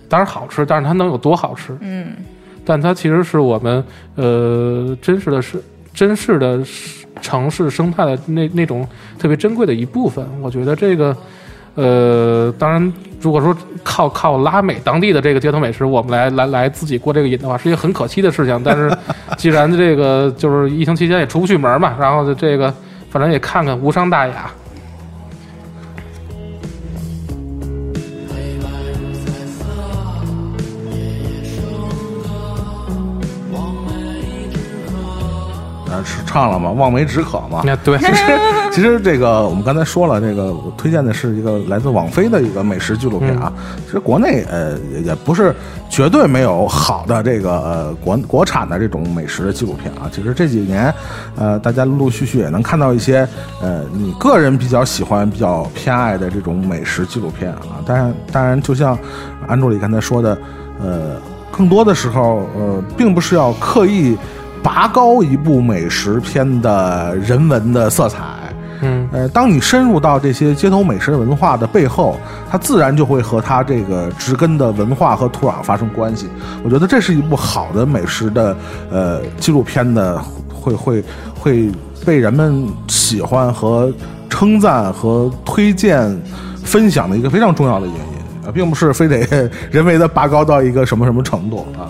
当然好吃，但是它能有多好吃？嗯，但它其实是我们呃真实的是真实的城市生态的那那种特别珍贵的一部分。我觉得这个呃，当然如果说靠靠拉美当地的这个街头美食，我们来来来自己过这个瘾的话，是一个很可惜的事情。但是 既然这个就是疫情期间也出不去门嘛，然后就这个反正也看看无伤大雅。唱了嘛，望梅止渴嘛。那对，其实这个我们刚才说了，这个我推荐的是一个来自网飞的一个美食纪录片啊。其实国内呃也也不是绝对没有好的这个呃国国产的这种美食的纪录片啊。其实这几年呃大家陆陆续续也能看到一些呃你个人比较喜欢、比较偏爱的这种美食纪录片啊。当然，当然就像安助理刚才说的，呃，更多的时候呃并不是要刻意。拔高一部美食片的人文的色彩，嗯，呃，当你深入到这些街头美食文化的背后，它自然就会和它这个植根的文化和土壤发生关系。我觉得这是一部好的美食的呃纪录片的，会会会被人们喜欢和称赞和推荐分享的一个非常重要的原因啊，并不是非得 人为的拔高到一个什么什么程度啊。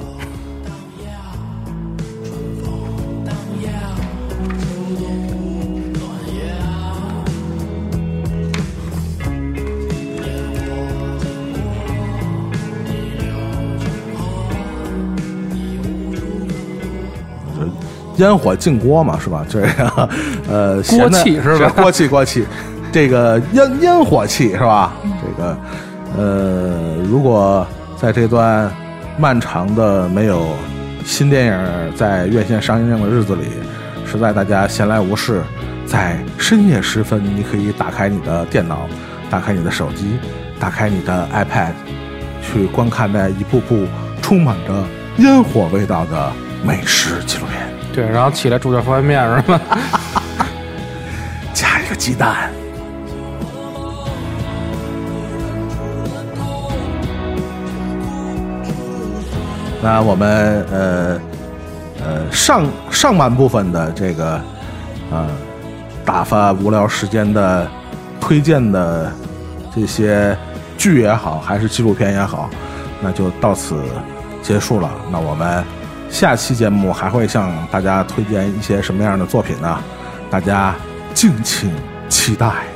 烟火进锅嘛，是吧？这个呃，锅气是吧锅气锅气，这个烟烟火气是吧？这个呃，如果在这段漫长的没有新电影在院线上映的日子里，实在大家闲来无事，在深夜时分，你可以打开你的电脑，打开你的手机，打开你的 iPad，去观看那一部部充满着烟火味道的美食纪录片。对，然后起来煮点方便面是吧？加一个鸡蛋。那我们呃呃上上半部分的这个呃打发无聊时间的推荐的这些剧也好，还是纪录片也好，那就到此结束了。那我们下期节目还会向大家推荐一些什么样的作品呢？大家敬请期待。